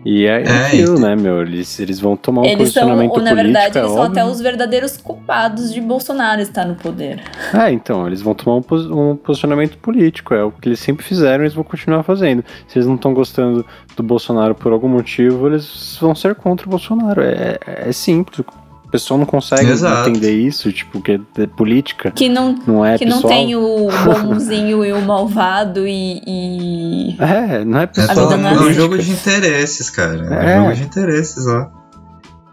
E é, É, aquilo, e- né, meu? Eles, eles vão tomar um Eles são, posicionamento ou, na político, verdade, é eles são óbvio. até os verdadeiros culpados de Bolsonaro estar no poder. É, então, eles vão tomar um, um posicionamento político, é o que eles sempre fizeram e eles vão continuar fazendo. Se eles não estão gostando do Bolsonaro por algum motivo, eles vão ser contra o Bolsonaro. É, é simples. O pessoal não consegue Exato. entender isso, tipo, que é, é política, Que não, não é que não pessoal. tem o bonzinho e o malvado e- e É, não é É, pessoal. só um, não é é um jogo de interesses, cara. É, É. um jogo de interesses lá.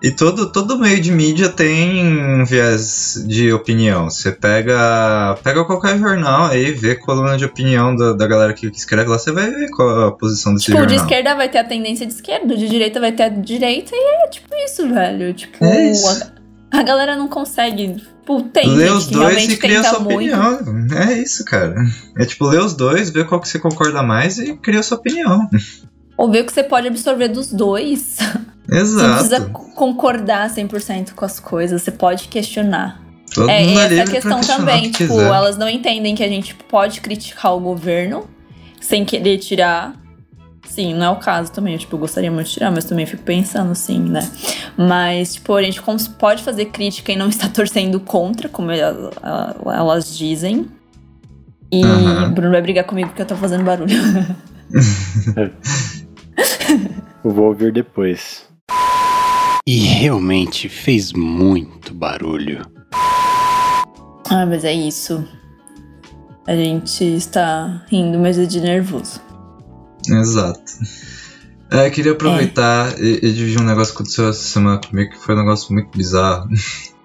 E todo, todo meio de mídia tem um viés de opinião. Você pega, pega qualquer jornal aí, vê coluna de opinião da, da galera que, escreve lá, você vai ver qual a posição desse Tipo, o de jornal. esquerda vai ter a tendência de esquerda, o de direita vai ter a direita, e é tipo isso, velho. Tipo, É isso. A, a galera não consegue. Tipo, tem Lê os dois e cria sua muito. opinião. É isso, cara. É tipo, lê os dois, vê qual que você concorda mais e cria sua opinião. Ou ver o que você pode absorver dos dois. Você não precisa Exato. concordar 100% com as coisas, você pode questionar. Todo É, mundo é essa livre questão também, que tipo, quiser. elas não entendem que a gente pode criticar o governo sem querer tirar sim, não é o caso também. Eu, tipo, eu gostaria muito de tirar, mas também fico pensando assim, né? Mas, tipo, a gente pode fazer crítica e não está torcendo contra, como elas, dizem. E uhum. Bruno vai brigar comigo porque eu tô fazendo barulho. eu vou ouvir depois. E realmente fez muito barulho. Ah, mas é isso. A gente está rindo, mas é de nervoso. Exato. É, queria aproveitar é. E, e, dividir um negócio que aconteceu essa semana comigo que foi um negócio muito bizarro.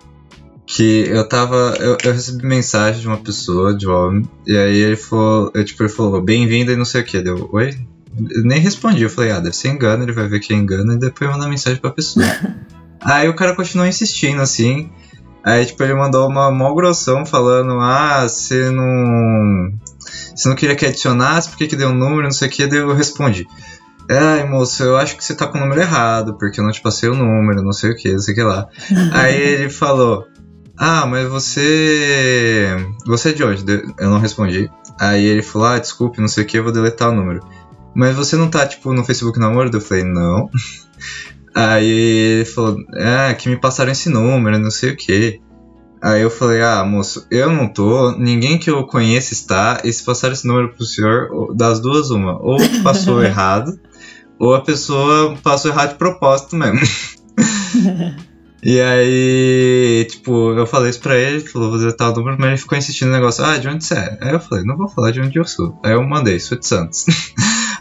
que eu tava. Eu, eu, recebi mensagem de uma pessoa, de homem, e aí ele falou. Eu, tipo, ele falou, bem-vindo e não sei o que. Deu, oi? Nem respondi, eu falei, ah, deve ser engano, ele vai ver que é engano, e depois mandar mensagem pra pessoa. aí o cara continuou insistindo, assim. Aí, tipo, ele mandou uma mó grossão falando, ah, você não. Você não queria que adicionasse, por que, que deu um número, não sei o que, daí eu respondi. Ai, moço, eu acho que você tá com o número errado, porque eu não te passei o número, não sei o que, não sei o que lá. Aí ele falou, ah, mas você. Você é de onde? Eu não respondi. Aí ele falou, ah, desculpe, não sei o que, eu vou deletar o número. Mas você não tá, tipo, no Facebook namoro? Eu falei, não. Aí ele falou, ah, que me passaram esse número, não sei o que. Aí eu falei, ah, moço, eu não tô, ninguém que eu conheça está, e se passar esse número pro senhor, das duas, uma, ou passou errado, ou a pessoa passou errado de propósito mesmo. e aí, tipo, eu falei isso pra ele, ele falou, vou deletar o número, mas ele ficou insistindo no negócio, ah, de onde você é? Aí eu falei, não vou falar de onde eu sou. Aí eu mandei, sou de Santos.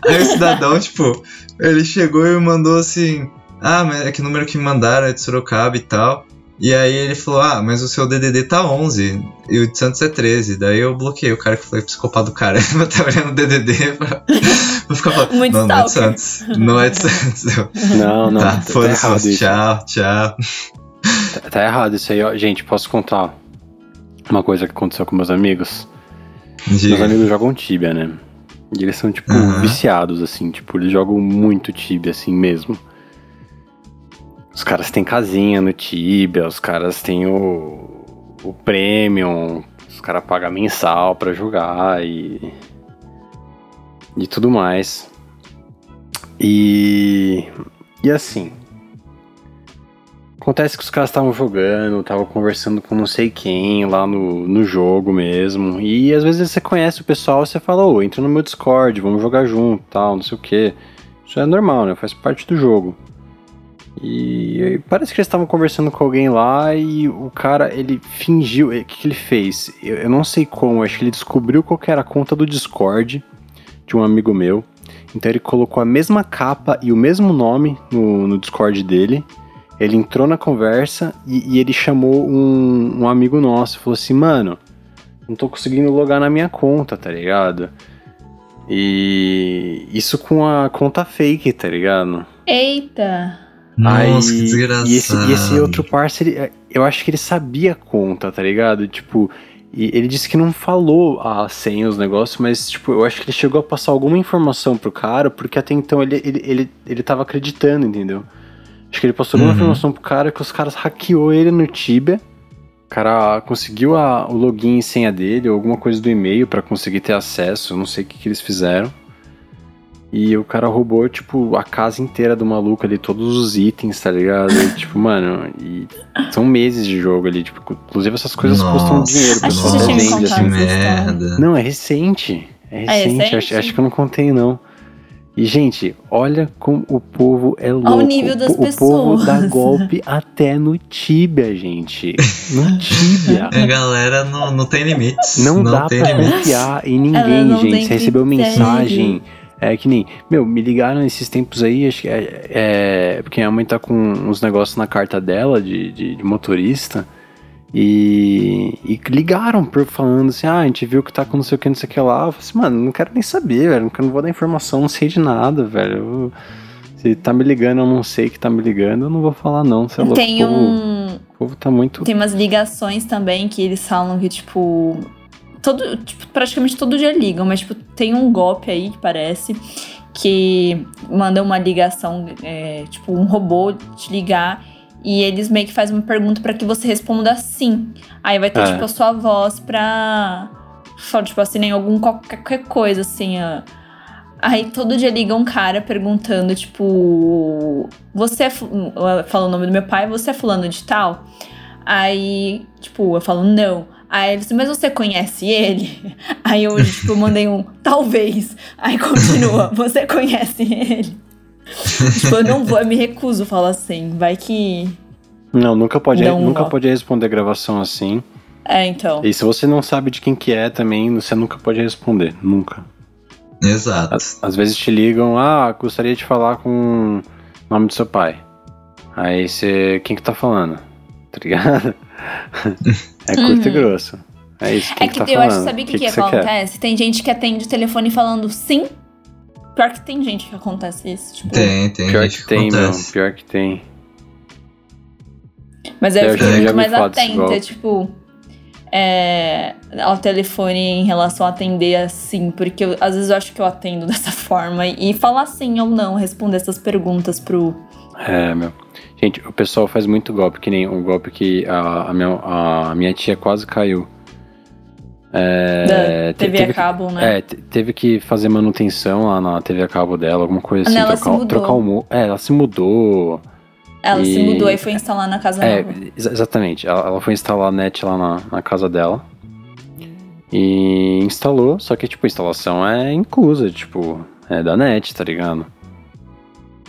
Aí o cidadão, tipo, ele chegou e mandou assim, ah, mas é que o número que me mandaram é de Sorocaba e tal. E aí ele falou, ah, mas o seu DDD tá 11 e o de Santos é 13. Daí eu bloqueei o cara que foi psicopata do cara. Eu tava olhando o DDD pra, pra ficar falando, Muito não, não é de Santos. Não é de Santos. Não, não. Tá, tá, tá errado Tchau, tchau. Tá, tá, errado isso aí. Ó. Gente, posso contar uma coisa que aconteceu com meus amigos? Diga. Meus amigos jogam Tibia, né? E eles são, tipo, uhum. viciados, assim. Tipo, eles jogam muito Tibia, assim mesmo. Os caras têm casinha no Tibia, os caras têm o, o Premium, os caras pagam mensal pra jogar e. e tudo mais. E. E assim. Acontece que os caras estavam jogando, estavam conversando com não sei quem lá no, no jogo mesmo. E às vezes você conhece o pessoal e você fala, ô, entra no meu Discord, vamos jogar junto, tal, não sei o que. Isso é normal, né? Faz parte do jogo. E parece que eles estavam conversando com alguém lá e o cara, ele fingiu. O que, que ele fez? Eu, eu, não sei como, acho que ele descobriu qual era a conta do Discord de um amigo meu. Então ele colocou a mesma capa e o mesmo nome no, no Discord dele. Ele entrou na conversa e, e ele chamou um, um amigo nosso. Falou assim: Mano, não tô conseguindo logar na minha conta, tá ligado? E isso com a conta fake, tá ligado? Eita! Nossa, Aí, que desgraçado. E esse, e esse outro parceiro, eu acho que ele sabia a conta, tá ligado? Tipo, e ele disse que não falou a senha, os negócios, mas, tipo, eu acho que ele chegou a passar alguma informação pro cara, porque até então ele, ele, ele, ele tava acreditando, entendeu? Acho que ele passou alguma uhum. informação pro cara que os caras hackeou ele no Tibia. O cara conseguiu a, o login e senha dele, ou alguma coisa do e-mail para conseguir ter acesso, eu não sei o que, que eles fizeram. E o cara roubou, tipo, a casa inteira do maluco ali, todos os itens, tá ligado? E, tipo, mano, e são meses de jogo ali, tipo, inclusive essas coisas nossa, custam dinheiro, pessoal vende assim. Merda. Não, é recente. É recente, ah, é recente? Acho, acho, que eu não contei, não. E, gente, olha como o povo é louco. Ao nível das o, pessoas. O povo dá golpe até no Tibia, gente. No Tibia. A galera não, não tem limites. Não, não dá tem pra limites. confiar em ninguém, gente. Você recebeu mensagem é que nem, meu, me ligaram nesses tempos aí, acho que é, é porque minha mãe tá com uns negócios na carta dela de, de, de motorista. E, e, ligaram por falando assim, ah, a gente viu que tá com não sei o que, não sei o que lá. Eu falei assim, mano, não quero nem saber, velho. Não vou dar informação, não sei de nada, velho. Eu, se tá me ligando, eu não sei que tá me ligando, eu não vou falar, não. Você é louco. Tem um. O povo tá muito. Tem umas ligações também que eles falam que, tipo, todo, tipo, praticamente todo dia ligam, mas tipo, tem um golpe aí que parece que manda uma ligação, é, tipo, um robô te ligar e eles meio que fazem uma pergunta para que você responda sim. Aí vai ter, é. tipo, a sua voz pra. Tipo assim, em algum qualquer coisa, assim. Aí todo dia liga um cara perguntando, tipo, você é. Fala o nome do meu pai, você é fulano de tal? Aí, tipo, eu falo, não. Aí ele disse, mas você conhece ele? Aí eu, tipo, mandei um, talvez. Aí continua, você conhece ele? tipo, eu não vou, eu me recuso falar assim. Vai que. Não, nunca pode, não nunca pode responder gravação assim. É, então. E se você não sabe de quem que é também, você nunca pode responder. Nunca. Exato. Às, às vezes te ligam, ah, gostaria de falar com o nome do seu pai. Aí você. Quem que tá falando? Tá ligado? é curto uhum. e grosso. É isso. Quem é que, que tá eu falando? acho, sabe o que, que, que, que acontece? Quer? Tem gente que atende o telefone falando sim. Pior que tem gente que acontece isso. Tipo, tem, tem. Pior que, que tem, meu. Pior que tem. Mas eu, eu fico muito mais atenta, tipo é, ao telefone em relação a atender assim, porque eu, às vezes eu acho que eu atendo dessa forma e, e falar sim ou não, responder essas perguntas pro. É, meu. Gente, o pessoal faz muito golpe, que nem um golpe que a, a, minha, a minha tia quase caiu. É, TV teve, a cabo, né? É, teve que fazer manutenção lá na TV a cabo dela, alguma coisa assim. Ela trocar, se mudou. trocar o. É, ela se mudou. Ela e... se mudou e foi instalar na casa é, Exatamente. Ela, ela, foi instalar a net lá na, na casa dela. E instalou, só que, tipo, a instalação é inclusa, tipo, é da net, tá ligado?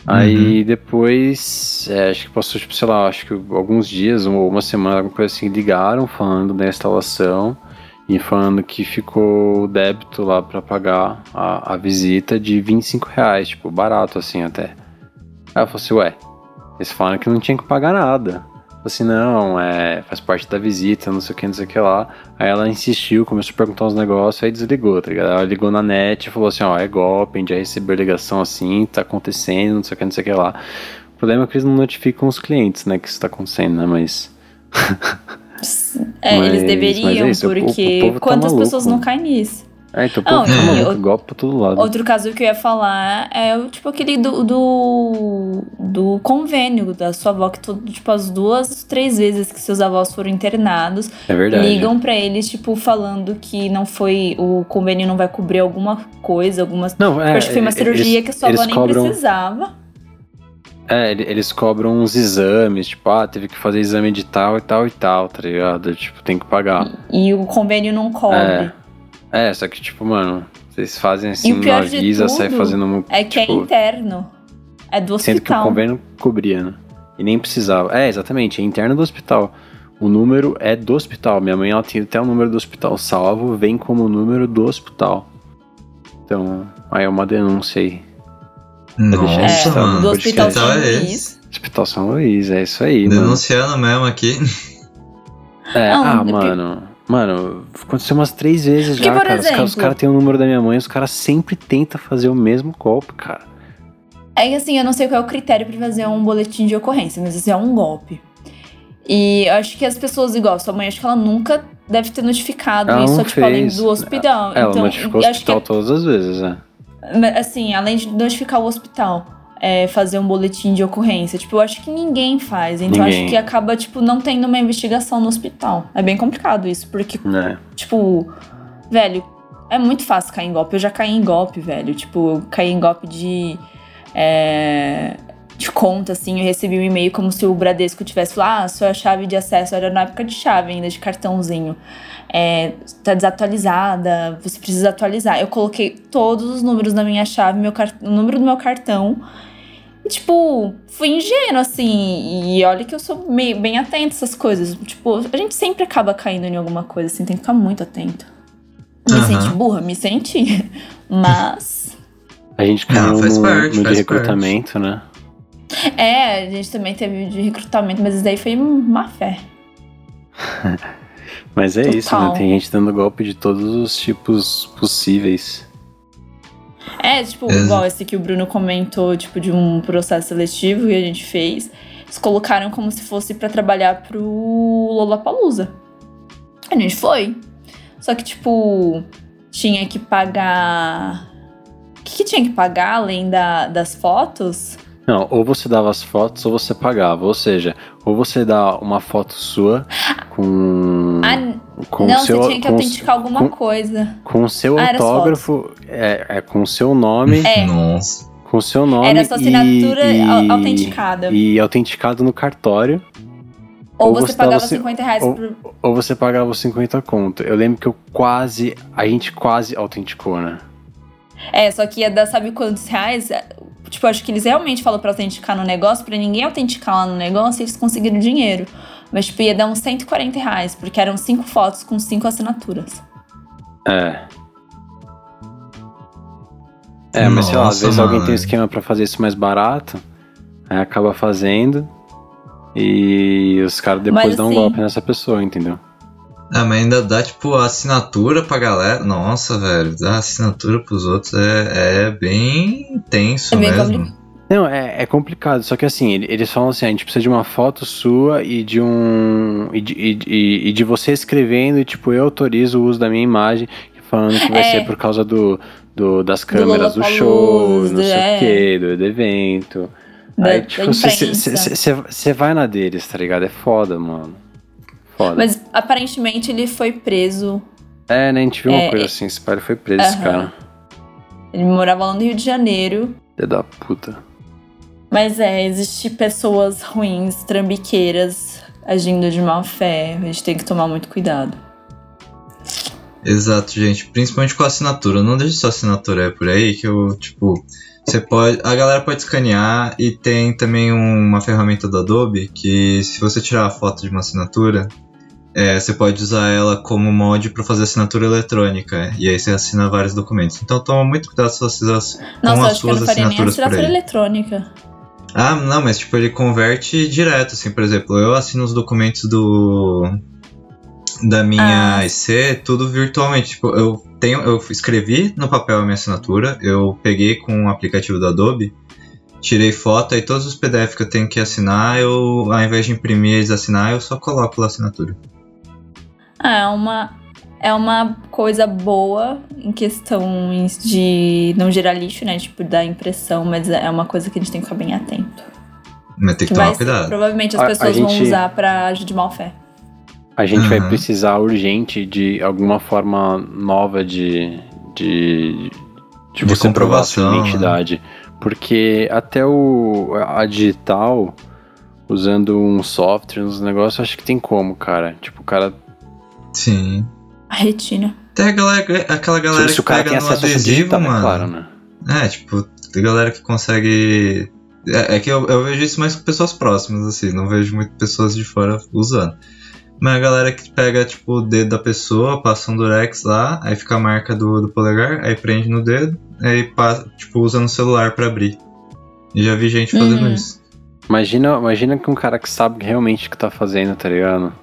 Aí uhum. depois, é, acho que passou, tipo, sei lá, acho que alguns dias ou uma semana, alguma coisa assim, ligaram falando da instalação e falando que ficou débito lá para pagar a, a visita de 25 reais, tipo, barato assim até. Aí eu falei assim, ué, eles falaram que não tinha que pagar nada. Assim, não, é, faz parte da visita, não sei o que, não sei o que lá. Aí ela insistiu, começou a perguntar uns negócios, aí desligou, tá ligado? Ela ligou na net e falou assim, ó, é golpe, a gente já recebeu ligação assim, tá acontecendo, não sei o que, não sei o que lá. O problema é que eles não notificam os clientes, né, que isso tá acontecendo, né, mas... é, mas, eles deveriam, é porque o, o tá quantas tá pessoas não caem nisso? É, então pô, não, tá maluco, o, golpe pra todo lado. Outro caso que eu ia falar é o tipo aquele do, do, do convênio da sua avó, que todo, tipo, as duas, três vezes que seus avós foram internados, é verdade. ligam para eles, tipo, falando que não foi. O convênio não vai cobrir alguma coisa, algumas. Não, é. Acho que foi uma cirurgia eles, que a sua avó nem cobram... precisava. É, eles cobram uns exames, tipo, ah, teve que fazer exame de tal e tal e tal, tá ligado? Tipo, tem que pagar. E, e o convênio não cobre. É. É, só que, tipo, mano, vocês fazem assim, não avisa, sai fazendo uma. É que é tipo, é interno. É do hospital. Sendo que o convênio cobria, né? E nem precisava. É, exatamente, é interno do hospital. O número é do hospital. Minha mãe ela tinha até o número do hospital salvo, vem como número do hospital. Então, aí é uma denúncia aí. Nossa, é, mano. Do Hospital São Luís. Hospital São Luís, é isso aí, Denunciando mano. mesmo aqui. É, não, ah, mano. Mano, aconteceu umas três vezes já, cara. Exemplo, os caras cara têm o número da minha mãe, os caras sempre tentam fazer o mesmo golpe, cara. É que assim, eu não sei qual é o critério para fazer um boletim de ocorrência, mas isso é um golpe. E eu acho que as pessoas, igual sua mãe, acho que ela nunca deve ter notificado ela isso, tipo, além do hospital. Ela então, notificou o hospital que, todas as vezes, né? Assim, além de notificar o hospital é, fazer um boletim de ocorrência. Tipo, eu acho que ninguém faz. Então ninguém. acho que acaba, tipo, não tendo uma investigação no hospital. É bem complicado isso, porque, é. tipo, velho, é muito fácil cair em golpe. Eu já caí em golpe, velho. Tipo, eu caí em golpe de. É, de conta, assim, eu recebi um e-mail como se o Bradesco tivesse falado, ah, sua chave de acesso era na época de chave ainda, de cartãozinho. É, tá desatualizada, você precisa atualizar. Eu coloquei todos os números da minha chave, meu o número do meu cartão, tipo, fui ingênuo, assim. E olha que eu sou meio, bem atento a essas coisas. Tipo, a gente sempre acaba caindo em alguma coisa, assim, tem que ficar muito atento. Me uhum. senti burra? Me senti. Mas. A gente caiu no, parte, no de recrutamento, parte. né? É, a gente também teve de recrutamento, mas isso daí foi má fé. mas é Total. isso, né? Tem gente dando golpe de todos os tipos possíveis. É, tipo, igual esse que o Bruno comentou, tipo, de um processo seletivo que a gente fez. Eles colocaram como se fosse para trabalhar pro Lollapalooza. A gente foi. Só que, tipo, tinha que pagar. O que, que tinha que pagar além da, das fotos? Não, ou você dava as fotos ou você pagava. Ou seja, ou você dá uma foto sua com ah, Com não, seu, você tinha que com, autenticar alguma com- coisa. com o seu Ah, autógrafo, é, é com o seu nome, É. Nossa. com o seu nome Era sua e- assinatura e, au- autenticada. E autenticado no cartório. Ou, ou você, você pagava se- 50 reais ou- por. Ou você pagava os 50 conto. Eu lembro que eu quase. A gente quase autenticou, né? É, só que ia dar sabe quantos reais? É, Tipo, acho que eles realmente falam pra autenticar no negócio, pra ninguém autenticar lá no negócio e eles conseguiram dinheiro. Mas, tipo, ia dar uns 140 reais, porque eram cinco fotos com cinco assinaturas. É. É, mas sei lá, às Nossa, vezes alguém mano. tem um esquema pra fazer isso mais barato, aí acaba fazendo e os caras depois Mas, dão um assim- golpe nessa pessoa, entendeu? Ah, mas ainda dá, tipo, assinatura pra galera. Nossa, velho, dar assinatura pros outros é, é bem tenso É bem mesmo. complicado. Não, é, é complicado, só que assim, ele- eles falam assim, a gente precisa de uma foto sua e de um. e de, e- e- de você escrevendo, e tipo, eu autorizo o uso da minha imagem, falando que vai É. ser por causa do, do- das câmeras do, Lollapalooza, show, não sei é. o quê, do, do evento. Da, Aí, tipo, você vai na deles, tá ligado? É foda, mano. Foda. Mas aparentemente ele foi preso. É, né? A gente viu uma É, coisa é- assim, esse pai foi preso, esse Aham. cara. Ele morava lá no Rio de Janeiro. Filho da puta. Mas é, existe pessoas ruins, trambiqueiras, agindo de má fé. A gente tem que tomar muito cuidado. Exato, gente. Principalmente com a assinatura. Não deixe sua assinatura por aí, que eu, tipo, você pode. A galera pode escanear e tem também um- uma ferramenta do Adobe que se você tirar a foto de uma assinatura, é, você pode usar ela como mod para fazer assinatura eletrônica. E aí você assina vários documentos. Então toma muito cuidado se você Nossa, com eu as acho que eu suas assinaturas por assinatura aí. eletrônica. Ah, não, mas tipo, ele converte direto, assim, por exemplo, eu assino os documentos do da minha Ah. IC, tudo virtualmente. Tipo, eu tenho, eu escrevi no papel a minha assinatura, eu peguei com o aplicativo do Adobe, tirei foto, aí todos os PDF que eu tenho que assinar, eu, ao invés de imprimir eles assinar, eu só coloco lá a assinatura. Ah, é uma, é uma coisa boa em questões de não gerar lixo, né? Tipo, da impressão, mas é uma coisa que a gente tem que ficar bem atento. Mas tem que Que tomar vai ser- cuidado. provavelmente as A- a pessoas vão gente- usar pra agir de má fé. A gente vai Aham. precisar urgente de alguma forma nova de. de, de De a sua comprovação, né? identidade. Porque até o, a digital, usando um software, uns negócios, acho que tem como, cara. Tipo, o cara. Sim. A retina. Tem a galera, aquela galera se que pega no adesivo, digital, mano. é claro, né? É, tipo, tem galera que consegue. É, é que eu, eu vejo isso mais com pessoas próximas, assim, não vejo muito pessoas de fora usando. Mas a galera que pega, tipo, o dedo da pessoa, passa um durex lá, aí fica a marca do, do polegar, aí prende no dedo, aí passa, tipo, usa no celular pra abrir. E já vi gente fazendo Uhum. isso. Imagina, imagina que um cara que sabe realmente o que tá fazendo, tá ligado?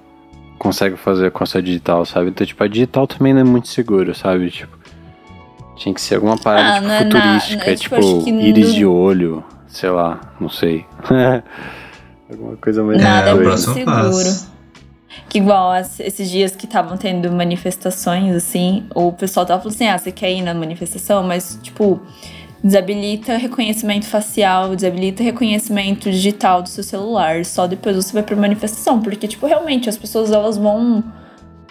Consegue fazer com a sua digital, sabe? Então, tipo, a digital também não é muito seguro, sabe? Tipo, tinha que ser alguma parada Ah, tipo, não é futurística, não é, tipo, tipo, íris no- de olho, sei lá, não sei. alguma coisa mais Nada É, é, muito seguro. Que igual esses dias que estavam tendo manifestações, assim, o pessoal tava falando assim, ah, você quer ir na manifestação? Mas, tipo, desabilita reconhecimento facial, desabilita reconhecimento digital do seu celular. Só depois você vai pra manifestação. Porque, tipo, realmente, as pessoas, elas vão...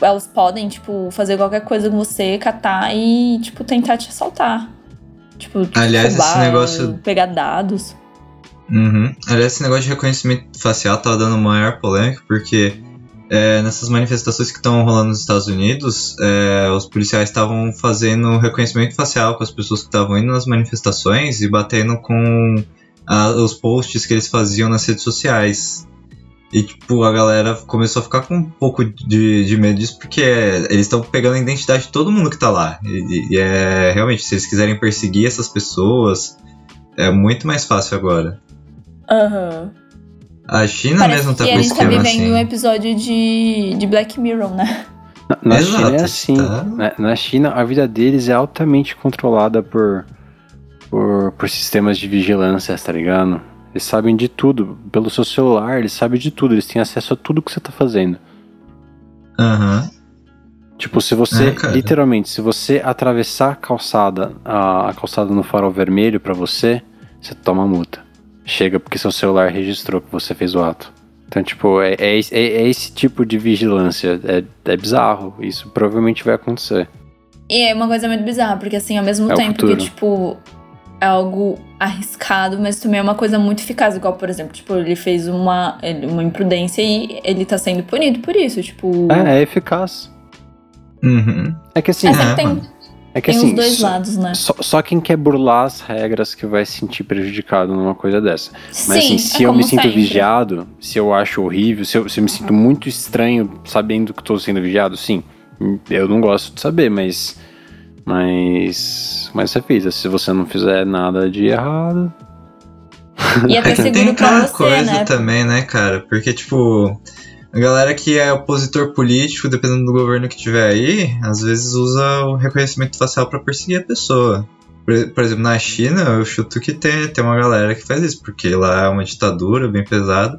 Elas podem, tipo, fazer qualquer coisa com você, catar e, tipo, tentar te assaltar. Tipo, Aliás, esse roubar, negócio- pegar dados. Uhum. Aliás, esse negócio de reconhecimento facial tá dando maior polêmica, porque é, nessas manifestações que estão rolando nos Estados Unidos, é, os policiais estavam fazendo reconhecimento facial com as pessoas que estavam indo nas manifestações e batendo com a- os posts que eles faziam nas redes sociais. E, tipo, a galera começou a ficar com um pouco de, de medo disso, porque eles estão pegando a identidade de todo mundo que tá lá. E, e é realmente, se eles quiserem perseguir essas pessoas, é muito mais fácil agora. Aham. A China Parece mesmo tá com a gente tá esquema vivendo assim. um episódio de, de Black Mirror, né? Na, na Exato, China é assim. tá. Na, na China, a vida deles é altamente controlada por, por, por sistemas de vigilância, tá ligado? Eles sabem de tudo. Pelo seu celular, eles sabem de tudo. Eles têm acesso a tudo que você tá fazendo. Aham. Tipo, se você, É, literalmente, se você atravessar a calçada, a, a calçada no farol vermelho pra você, você toma multa. Chega porque seu celular registrou que você fez o ato. Então, tipo, é, é, é, é esse tipo de vigilância. É, é bizarro. Isso provavelmente vai acontecer. E é uma coisa muito bizarra, porque assim, ao mesmo É tempo que, tipo, é algo arriscado, mas também é uma coisa muito eficaz. Igual, por exemplo, tipo, ele fez uma, uma imprudência e ele tá sendo punido por isso. Tipo. É, é eficaz. Uhum. É que assim, É, É, tem. É que tem assim, os dois só, lados, né? só, só quem quer burlar as regras que vai se sentir prejudicado numa coisa dessa. Mas Sim, assim, se é eu me como sinto sempre. vigiado, se eu acho horrível, se eu, se eu me sinto muito estranho sabendo que estou sendo vigiado, sim. Eu não gosto de saber, mas. Mas. Mas você fez. Se você não fizer nada de errado. E É até que tem aquela você, coisa né? também, né, cara? Porque, tipo, a galera que é opositor político, dependendo do governo que tiver aí, às vezes usa o reconhecimento facial pra perseguir a pessoa. Por, por exemplo, na China, eu chuto que tem, tem uma galera que faz isso, porque lá é uma ditadura bem pesada.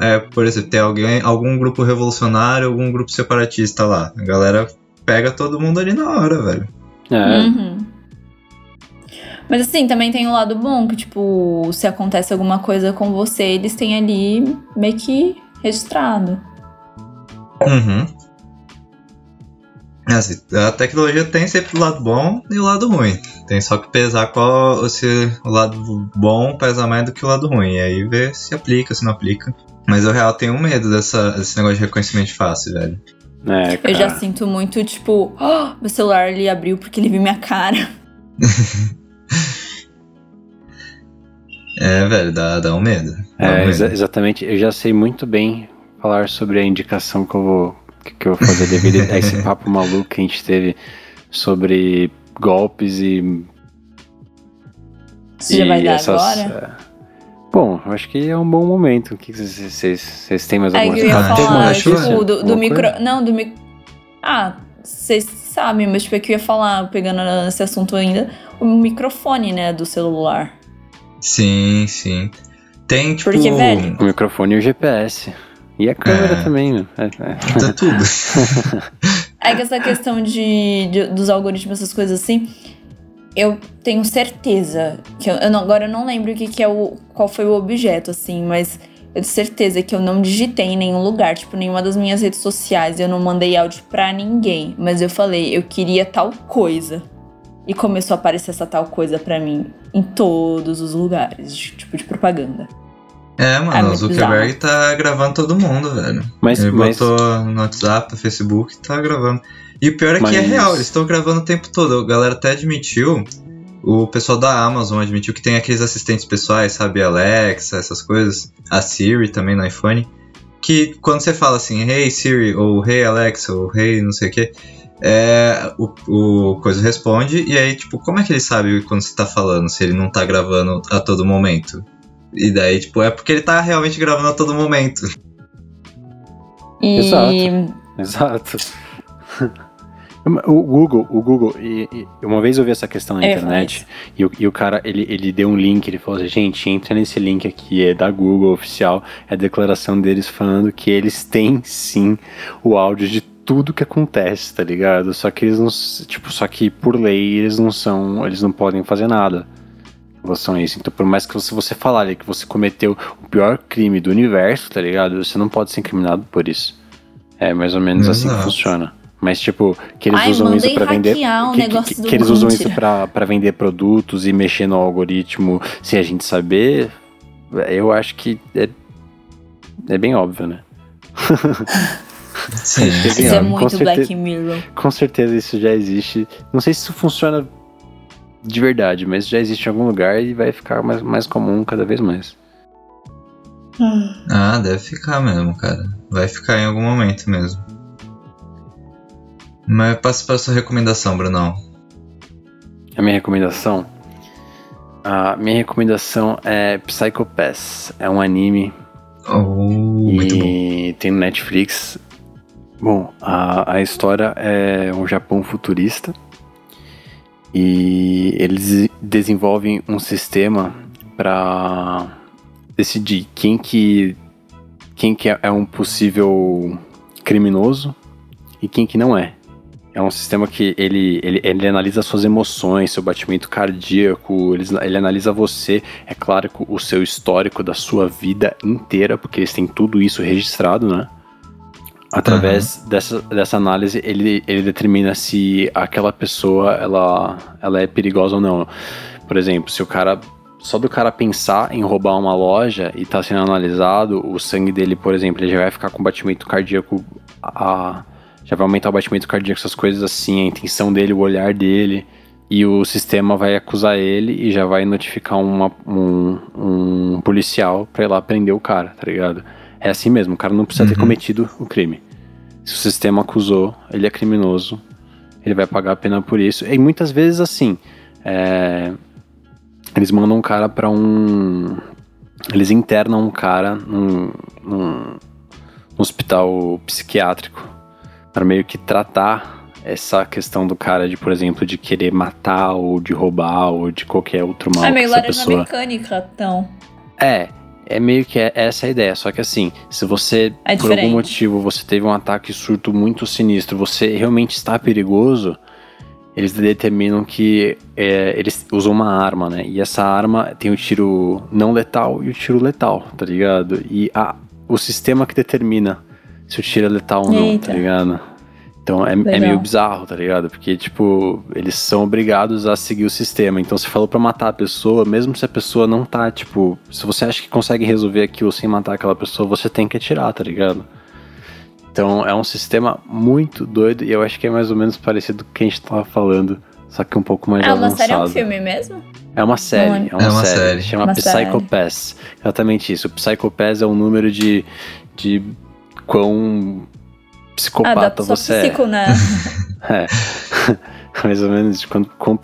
É, por exemplo, tem alguém, algum grupo revolucionário, algum grupo separatista lá. A galera pega todo mundo ali na hora, velho. É, Uhum. Mas assim, também tem o lado bom, que tipo, se acontece alguma coisa com você, eles têm ali meio que registrado. Uhum. Assim, a tecnologia tem sempre o lado bom e o lado ruim. Tem só que pesar qual se o lado bom pesa mais do que o lado ruim. E aí ver se aplica, se não aplica. Mas eu real tenho medo dessa, desse negócio de reconhecimento fácil, velho. é, Eu já sinto muito, tipo, "Oh, meu celular ele abriu porque ele viu minha cara. É, velho, dá, dá um medo. Dá um É, medo. exa- exatamente. Eu já sei muito bem falar sobre a indicação que eu vou, que, que eu vou fazer devido a esse papo maluco que a gente teve sobre golpes e. Você já e vai dar essas, agora? é, Bom, acho que é um bom momento. O que vocês, têm mais Aí alguma É, eu ia Ah, falar, acho- notícia? tipo, do, do Alguma micro. coisa? Não, do micro. Ah, vocês sabem, mas tipo, é que eu ia falar, pegando esse assunto ainda, o microfone, né, do celular. Sim, sim. Tem, tipo. Porque, velho- O microfone e o GPS. E a câmera É. também, né? É, é. Tá tudo. É que essa questão de, de- dos algoritmos, essas coisas assim, eu tenho certeza que eu, eu não- agora eu não lembro o que, que é o qual foi o objeto assim, mas eu tenho certeza que eu não digitei em nenhum lugar, tipo nenhuma das minhas redes sociais, eu não mandei áudio pra ninguém, mas eu falei eu queria tal coisa e começou a aparecer essa tal coisa pra mim em todos os lugares, de- tipo de propaganda. É, É mano, o muito Zuckerberg tá gravando todo mundo, velho. Mas, Ele mas botou no WhatsApp, no Facebook, tá gravando. E o pior é que é Mas- real, eles estão gravando o tempo todo. A galera até admitiu, o pessoal da Amazon admitiu que tem aqueles assistentes pessoais, sabe? Alexa, essas coisas. A Siri também no iPhone. Que quando você fala assim, Hey Siri, ou Hey Alexa, ou Hey não sei o que, é, o, o coisa responde, e aí, tipo, como é que ele sabe quando você tá falando, se ele não tá gravando a todo momento? E daí, tipo, é porque ele tá realmente gravando a todo momento. E Exato. Exato. O Google, o Google, e, e uma vez eu vi essa questão na É, internet e o, e o cara, ele, ele deu um link, ele falou assim, gente, entra nesse link aqui, é da Google oficial, é a declaração deles falando que eles têm sim o áudio de tudo que acontece, tá ligado? Só que eles não, tipo, só que por lei eles não são, eles não podem fazer nada em relação a isso. Então, por mais que você, você falar ali que você cometeu o pior crime do universo, tá ligado? Você não pode ser incriminado por isso. É mais ou menos assim que Exato. funciona. Mas, tipo, que eles Ai, usam isso pra vender. um que, que- que, que eles usam isso pra, pra vender produtos e mexer no algoritmo sem a gente saber. Eu acho que é, é bem óbvio, né? Sim. Isso é muito certeza- Black Mirror. Com certeza isso já existe. Não sei se isso funciona de verdade, mas já existe em algum lugar e vai ficar mais, mais comum cada vez mais. Ah, deve ficar mesmo, cara. Vai ficar em algum momento mesmo. Mas passa pra sua recomendação, Brunão. A minha recomendação. A minha recomendação é Psycho Pass. É um anime Oh, muito bom. e tem no Netflix. Bom, a, a história é um Japão futurista e eles desenvolvem um sistema para decidir quem que quem que é um possível criminoso e quem que não é. é um sistema que ele, ele, ele analisa suas emoções, seu batimento cardíaco, ele, ele analisa você, é claro, o seu histórico da sua vida inteira, porque eles têm tudo isso registrado, né? Através uhum. dessa, dessa análise, ele, ele determina se aquela pessoa ela, ela é perigosa ou não. Por exemplo, se o cara. Só do cara pensar em roubar uma loja e tá sendo analisado, o sangue dele, por exemplo, ele já vai ficar com batimento cardíaco a, já vai aumentar o batimento cardíaco, essas coisas assim, a intenção dele, o olhar dele, e o sistema vai acusar ele e já vai notificar uma, um, um policial pra ir lá prender o cara, tá ligado? É assim mesmo, o cara não precisa uhum. ter cometido o crime. Se o sistema acusou, ele é criminoso, ele vai pagar a pena por isso. E muitas vezes, assim, é, eles mandam um cara para um. Eles internam um cara num, num, num hospital psiquiátrico para meio que tratar essa questão do cara de, por exemplo, de querer matar ou de roubar ou de qualquer outro mal. É meio laranja pessoa... mecânica, então. É, é meio que é essa a ideia. Só que assim, se você, é por algum motivo, você teve um ataque surto muito sinistro, você realmente está perigoso, eles determinam que é, eles usam uma arma, né? E essa arma tem o tiro não letal e o tiro letal, tá ligado? E a, o sistema que determina se o tiro é letal ou não, tá Eita. tá ligado? Então é, é, meio bizarro, tá ligado? Porque, tipo, eles são obrigados a seguir o sistema. Então, se falou pra matar a pessoa, mesmo se a pessoa não tá, tipo, se você acha que consegue resolver aquilo sem matar aquela pessoa, você tem que atirar, tá ligado? Então, é um sistema muito doido e eu acho que é mais ou menos parecido com o que a gente tava falando, só que um pouco mais é avançado. É uma série ou um filme mesmo? É uma série, é uma, é uma série. série. Chama uma Psychopaths. Série. Exatamente isso. O Psychopaths é o número de, de quão psicopata ah, você é. psico, é. Né? é. Mais ou menos quão, quão,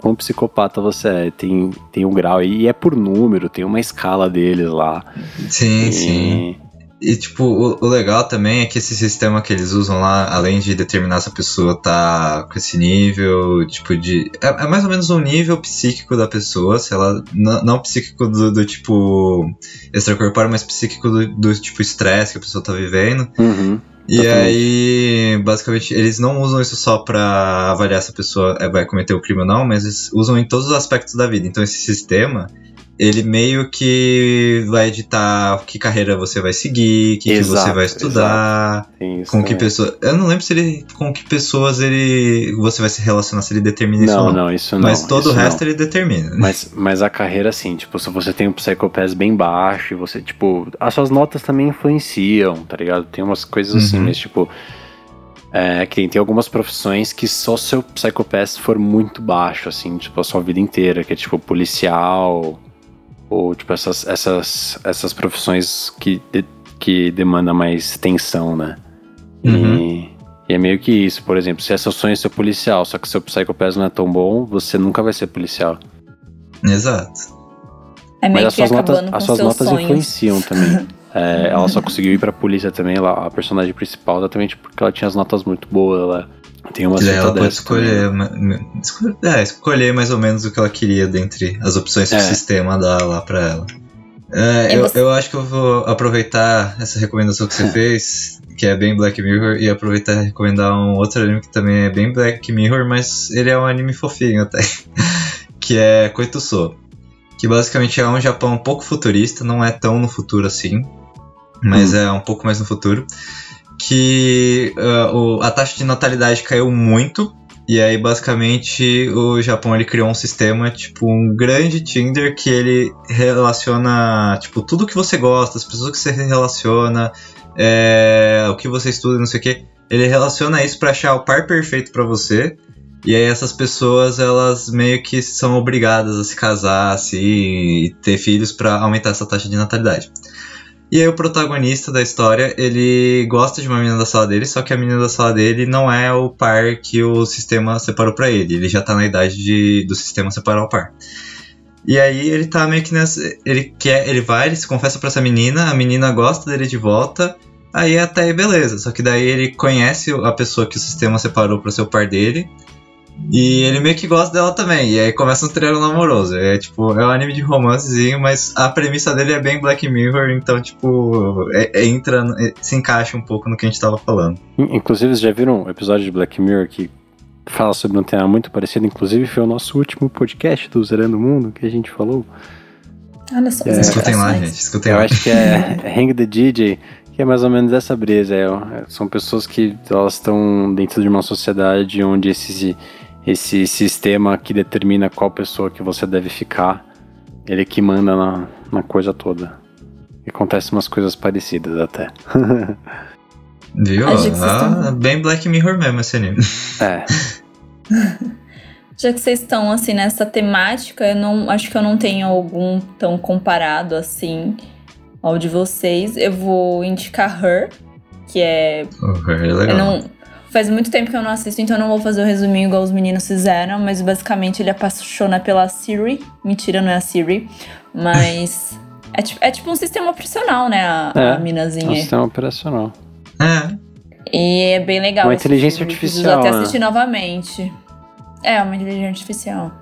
quão psicopata você é. Tem, tem um grau e é por número, tem uma escala deles lá. Sim, e... sim. E, tipo, o, o, legal também é que esse sistema que eles usam lá, além de determinar se a pessoa tá com esse nível, tipo, de. É, é mais ou menos um nível psíquico da pessoa, se ela. Não, não psíquico do, do, tipo. extracorpóreo, mas psíquico do, do tipo estresse que a pessoa tá vivendo. Uhum. E aí, basicamente, eles não usam isso só pra avaliar se a pessoa é, vai cometer o crime ou não, mas eles usam em todos os aspectos da vida. Então, esse sistema, ele meio que vai editar que carreira você vai seguir, que, exato, que você vai estudar, isso, com que é. pessoa. Eu não lembro se ele com que pessoas ele você vai se relacionar se ele determina não, isso ou não. Não, isso não. Mas todo o resto não. ele determina. Né? Mas, mas a carreira assim, tipo, se você tem um psychopath bem baixo e você tipo, as suas notas também influenciam, tá ligado? Tem umas coisas assim, uhum. mas tipo é, que tem algumas profissões que só seu psychopath for muito baixo, assim, tipo, a sua vida inteira, que é tipo policial, ou tipo essas, essas, essas profissões que, de, que demandam mais tensão, né? Uhum. E, e, é meio que isso, por exemplo, se é seu sonho ser policial, só que seu psicopass não é tão bom, você nunca vai ser policial. Exato. É meio Mas as suas notas, as suas notas sonhos. influenciam também. É, ela só conseguiu ir pra polícia também, lá, a personagem principal, exatamente porque ela tinha as notas muito boas. Ela, tem uma ela pode escolher, escolher, é, escolher mais ou menos o que ela queria dentre as opções que é. o sistema dá lá pra ela. É, eu, você... eu acho que eu vou aproveitar essa recomendação que você fez, que é bem Black Mirror, e aproveitar e recomendar um outro anime que também é bem Black Mirror, mas ele é um anime fofinho até, que é Koituso. Que basicamente é um Japão um pouco futurista, não é tão no futuro assim, mas hum. é um pouco mais no futuro que uh, o, a taxa de natalidade caiu muito. E aí, basicamente, o Japão ele criou um sistema, tipo, um grande Tinder que ele relaciona, tipo, tudo que você gosta, as pessoas que você relaciona, é, o que você estuda, não sei o que. Ele relaciona isso para achar o par perfeito para você. E aí essas pessoas, elas meio que são obrigadas a se casar, assim, e ter filhos para aumentar essa taxa de natalidade. E aí o protagonista da história, ele gosta de uma menina da sala dele, só que a menina da sala dele não é o par que o sistema separou para ele. Ele já tá na idade de, do sistema separar o par. E aí ele tá meio que nessa. Ele quer. Ele vai, ele se confessa pra essa menina, a menina gosta dele de volta. Aí até aí beleza. Só que daí ele conhece a pessoa que o sistema separou para ser o par dele. E ele meio que gosta dela também. E aí começa um triângulo amoroso. É tipo, é um anime de romancezinho, mas a premissa dele é bem Black Mirror, então, tipo, é, é, entra, é, se encaixa um pouco no que a gente tava falando. Inclusive, vocês já viram um episódio de Black Mirror que fala sobre um tema muito parecido? Inclusive, foi o nosso último podcast do Zerando o Mundo que a gente falou. Olha só, é, escutem lá, gente. Escutem eu lá. acho que é Hang the DJ, que é mais ou menos essa brisa. É, são pessoas que elas estão dentro de uma sociedade onde esse, esse sistema que determina qual pessoa que você deve ficar, ele que manda na, na coisa toda. E acontecem umas coisas parecidas até. Viu? Ah, bem Black Mirror mesmo esse anime. É. Já que vocês estão assim nessa temática, eu não acho que eu não tenho algum tão comparado assim ao de vocês. Eu vou indicar Her, que é. Oh, Her é legal. Não, faz muito tempo que eu não assisto, então eu não vou fazer o resuminho igual os meninos fizeram, mas basicamente ele apaixona pela Siri. Mentira, não é a Siri. Mas. é, tipo, é tipo um sistema operacional, né? A, É, a minazinha. É um sistema operacional. É. E é bem legal. Uma inteligência filme, preciso artificial, até né? assistir novamente. É, uma inteligência artificial.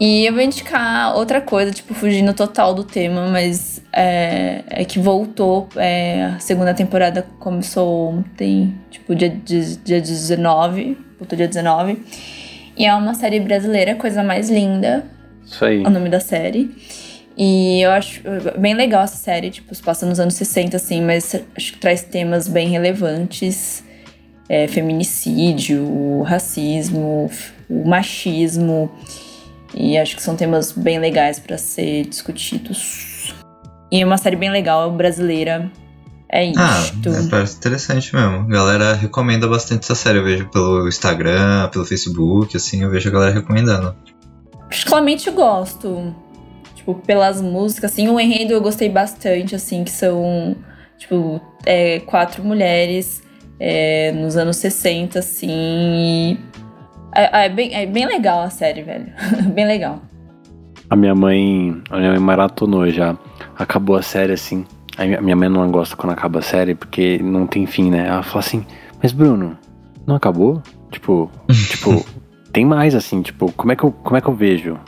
E eu vou indicar outra coisa, tipo, fugindo total do tema, mas é, é que voltou. é, a segunda temporada começou ontem, tipo, dia, dia, dia 19. Voltou dia 19. E é uma série brasileira, coisa mais linda Isso aí. o nome da série. E eu acho bem legal essa série, tipo, se passa nos anos 60, assim, mas acho que traz temas bem relevantes. É, feminicídio, racismo, o machismo. E acho que são temas bem legais para ser discutidos. E é uma série bem legal, brasileira. É Ah, isto. é, parece interessante mesmo. A galera recomenda bastante essa série. Eu vejo pelo Instagram, pelo Facebook, assim, eu vejo a galera recomendando. Particularmente eu gosto. Tipo, pelas músicas, assim, o enredo eu gostei bastante, assim, que são, tipo, é, quatro mulheres é, nos anos 60, assim. e É, é bem, é bem legal a série, velho. bem legal. A minha mãe. A minha mãe maratonou já. Acabou a série assim. A minha- mãe não gosta quando acaba a série porque não tem fim, né? Ela fala assim, mas Bruno, não acabou? Tipo, tipo, tem mais assim, tipo, como é que eu, como é que eu vejo?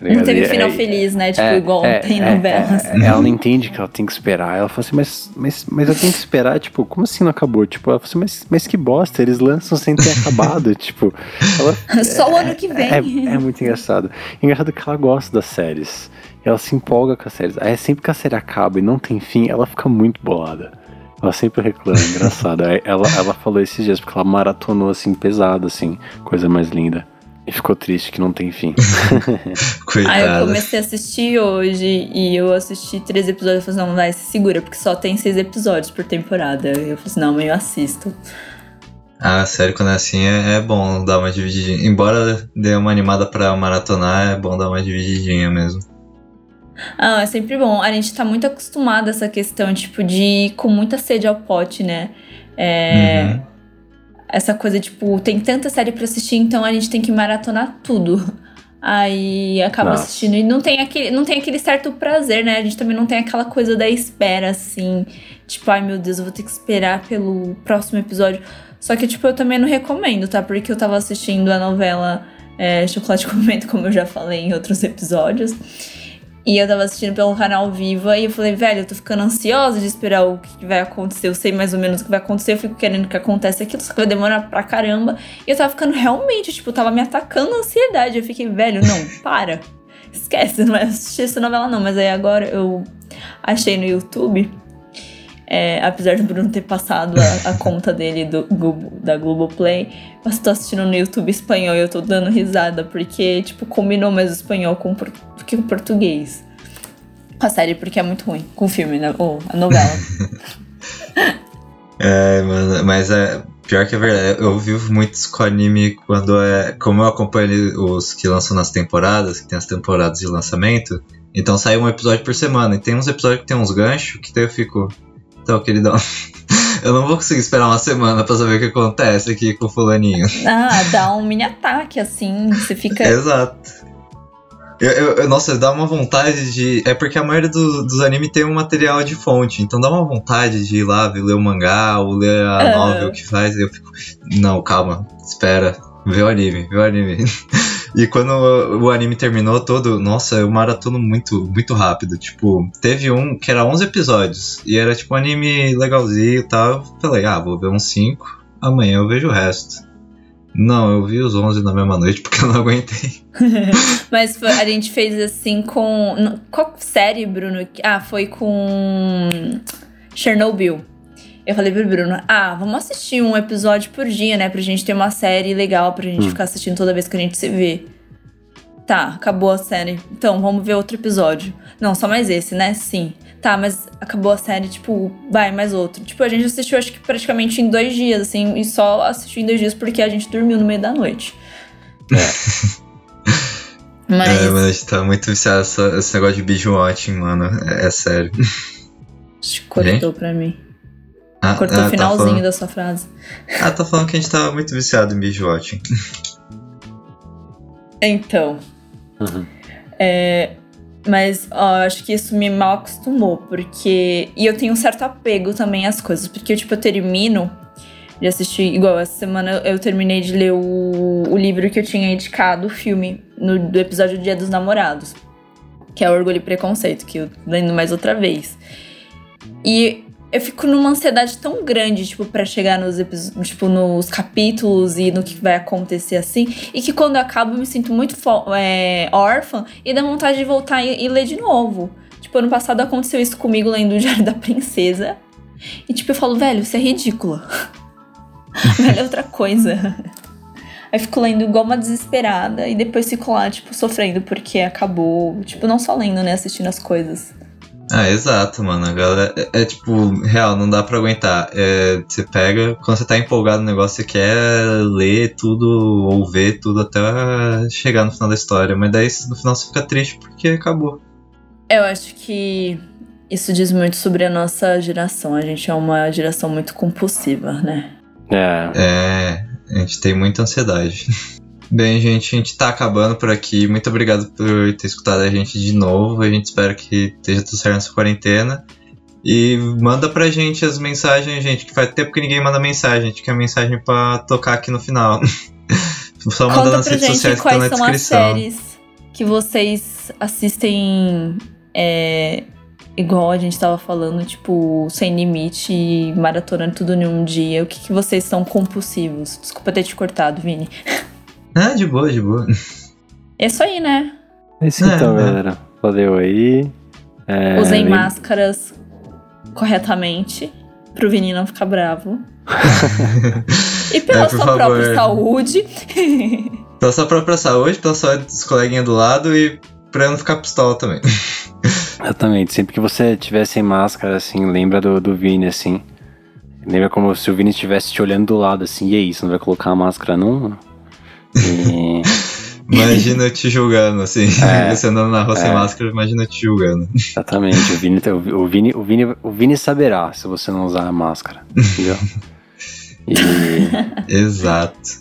Não teve final é- feliz, né? Tipo, é, igual é, tem é, novelas. é, ela não entende que ela tem que esperar. Ela fala assim, mas, mas, mas eu tenho que esperar, tipo, como assim não acabou? Tipo, ela fala assim, mas, mas que bosta, eles lançam sem ter acabado. tipo, ela, Só o ano que vem. é, é muito engraçado. Engraçado que ela gosta das séries. Ela se empolga com as séries. Aí sempre que a série acaba e não tem fim, ela fica muito bolada. Ela sempre reclama, engraçado. Ela, ela falou esses dias, porque ela maratonou assim, pesado, assim, coisa mais linda. E ficou triste que não tem fim. Aí eu Coitada. comecei a assistir hoje e eu assisti três episódios e falei, não, vai, se segura, porque só tem seis episódios por temporada. Eu falei assim, não, mas eu assisto. A série quando é assim é, é bom dar uma divididinha. Embora dê uma animada pra maratonar, é bom dar uma divididinha mesmo. Ah, é sempre bom. A gente tá muito acostumado a essa questão, tipo, de ir com muita sede ao pote, né? É, Uhum. Essa coisa, tipo, tem tanta série pra assistir, então a gente tem que maratonar tudo. Aí acaba Nossa. assistindo e não tem, aquele, não tem aquele certo prazer, né? A gente também não tem aquela coisa da espera, assim. Tipo, ai meu Deus, eu vou ter que esperar pelo próximo episódio. Só que, tipo, eu também não recomendo, tá? Porque eu tava assistindo a novela é, Chocolate com Vento, como eu já falei em outros episódios. E eu tava assistindo pelo canal Viva e eu falei, velho, eu tô ficando ansiosa de esperar o que vai acontecer. Eu sei mais ou menos o que vai acontecer, eu fico querendo que aconteça aquilo, só que vai demorar pra caramba. E eu tava ficando realmente, tipo, tava me atacando a ansiedade. Eu fiquei, velho, não, para. Esquece, não vai assistir essa novela não. Mas aí agora eu achei no YouTube. É, apesar do Bruno ter passado a, a conta dele do, Globo- da Globoplay, eu tô assistindo no YouTube espanhol e eu tô dando risada, porque, tipo, combinou mais o espanhol com, o que o português. Com a série, porque é muito ruim. Com o filme, né? Ou a novela. É, mas, mas é. Pior que é verdade, eu vivo muito com anime quando é. Como eu acompanho os que lançam nas temporadas, que tem as temporadas de lançamento, então sai um episódio por semana. E tem uns episódios que tem uns ganchos que daí eu fico. Então, queridão, eu não vou conseguir esperar uma semana pra saber o que acontece aqui com o fulaninho. ah, dá um mini ataque, assim. Você fica. Exato. Eu, eu- eu- nossa, dá uma vontade de. É porque a maioria do- dos animes tem um material de fonte, então dá uma vontade de ir lá ler o mangá ou ler a Ah. novel que faz. Eu fico. Não, calma, espera. Vê o anime, vê o anime. E quando o anime terminou todo, nossa, eu maratono muito, muito rápido. Tipo, teve um que era 11 episódios. E era tipo um anime legalzinho e tal. Falei, ah, vou ver uns 5. Amanhã eu vejo o resto. Não, eu vi os 11 na mesma noite porque eu não aguentei. Mas a gente fez assim com. Qual série, Bruno? Ah, foi com. Chernobyl. Eu falei pro Bruno, ah, vamos assistir um episódio por dia, né? Pra gente ter uma série legal, pra gente hum. ficar assistindo toda vez que a gente se vê. Tá, acabou a série. Então, vamos ver outro episódio. Não, só mais esse, né? Sim. Tá, mas acabou a série, tipo, vai, mais outro. Tipo, a gente assistiu, acho que praticamente em dois dias, assim, e só assistiu em dois dias porque a gente dormiu no meio da noite. É. mas... É, mas tá muito viciado esse negócio de binge watching, mano. É, é sério. Acho que cortou pra mim. Ah, Cortou ah, o tá finalzinho tá falando... da sua frase. Ah, tá falando que a gente tava muito viciado em binge watching. Então. Uhum. É, mas ó, acho que isso me mal acostumou, porque. E eu tenho um certo apego também às coisas, porque tipo, eu termino de assistir. Igual essa semana eu terminei de ler o, o livro que eu tinha indicado, o filme, no, do episódio Dia dos Namorados, que é Orgulho e Preconceito, que eu lendo mais outra vez. E eu fico numa ansiedade tão grande, tipo, para chegar nos tipo, nos capítulos e no que vai acontecer assim, e que quando eu acabo eu me sinto muito é, órfã e dá vontade de voltar e, e, ler de novo. Tipo, ano passado aconteceu isso comigo lendo o Diário da Princesa. E tipo, eu falo, velho, isso é ridículo. velho, é outra coisa. Aí fico lendo igual uma desesperada e depois fico lá, tipo, sofrendo porque acabou. Tipo, não só lendo, né? Assistindo as coisas. Ah, exato, mano. A galera é, é, tipo, real, não dá pra aguentar. É, você pega, quando você tá empolgado no negócio, você quer ler tudo ou ver tudo até chegar no final da história. Mas daí no final você fica triste porque acabou. Eu acho que isso diz muito sobre a nossa geração. A gente é uma geração muito compulsiva, né? É. É, a gente tem muita ansiedade. Bem, gente, a gente tá acabando por aqui. Muito obrigado por ter escutado a gente de novo. A gente espera que esteja tudo certo nessa quarentena. E manda pra gente as mensagens, gente, que faz tempo que ninguém manda mensagem. A gente quer mensagem pra tocar aqui no final. Só manda nas redes sociais que estão na descrição. As séries que vocês assistem é, igual a gente tava falando, tipo, sem limite maratonando tudo em um dia. O que, que vocês são compulsivos? Desculpa ter te cortado, Vini. Ah, de boa, de boa. É isso aí, né? É isso então, é, galera. Valeu aí. É, Usem máscaras corretamente pro Vini não ficar bravo. e pela é, sua favor. própria saúde. pela sua própria saúde, pela saúde dos coleguinhas do lado e pra não ficar pistola também. Exatamente. Sempre que você tiver sem máscara, assim, lembra do, do Vini, assim. Lembra como se o Vini estivesse te olhando do lado, assim, e aí, você não vai colocar a máscara, não? E... imagina eu te julgando, assim. É, você andando na rua é. sem máscara, imagina eu te julgando. Exatamente. O Vini, o, Vini, o, Vini, o Vini saberá se você não usar a máscara. Entendeu? E... Exato.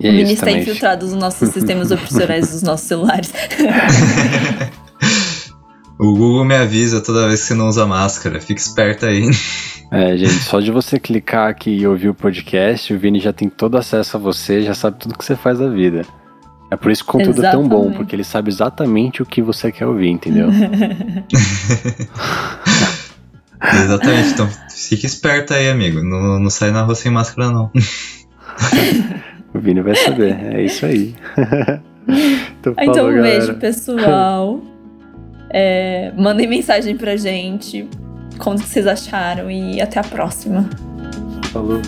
E é o Vini está infiltrado nos nossos sistemas operacionais dos nossos celulares. O Google me avisa toda vez que você não usa máscara. Fica esperto aí. É, gente, só de você clicar aqui e ouvir o podcast, o Vini já tem todo acesso a você, já sabe tudo que você faz da vida. É por isso que o conteúdo exatamente. é tão bom, porque ele sabe exatamente o que você quer ouvir, entendeu? exatamente, então fique esperto aí, amigo. Não, não sai na rua sem máscara, não. o Vini vai saber, é isso aí. então, então falou, um beijo, pessoal. É, mandem mensagem pra gente como vocês acharam e até a próxima. Falou.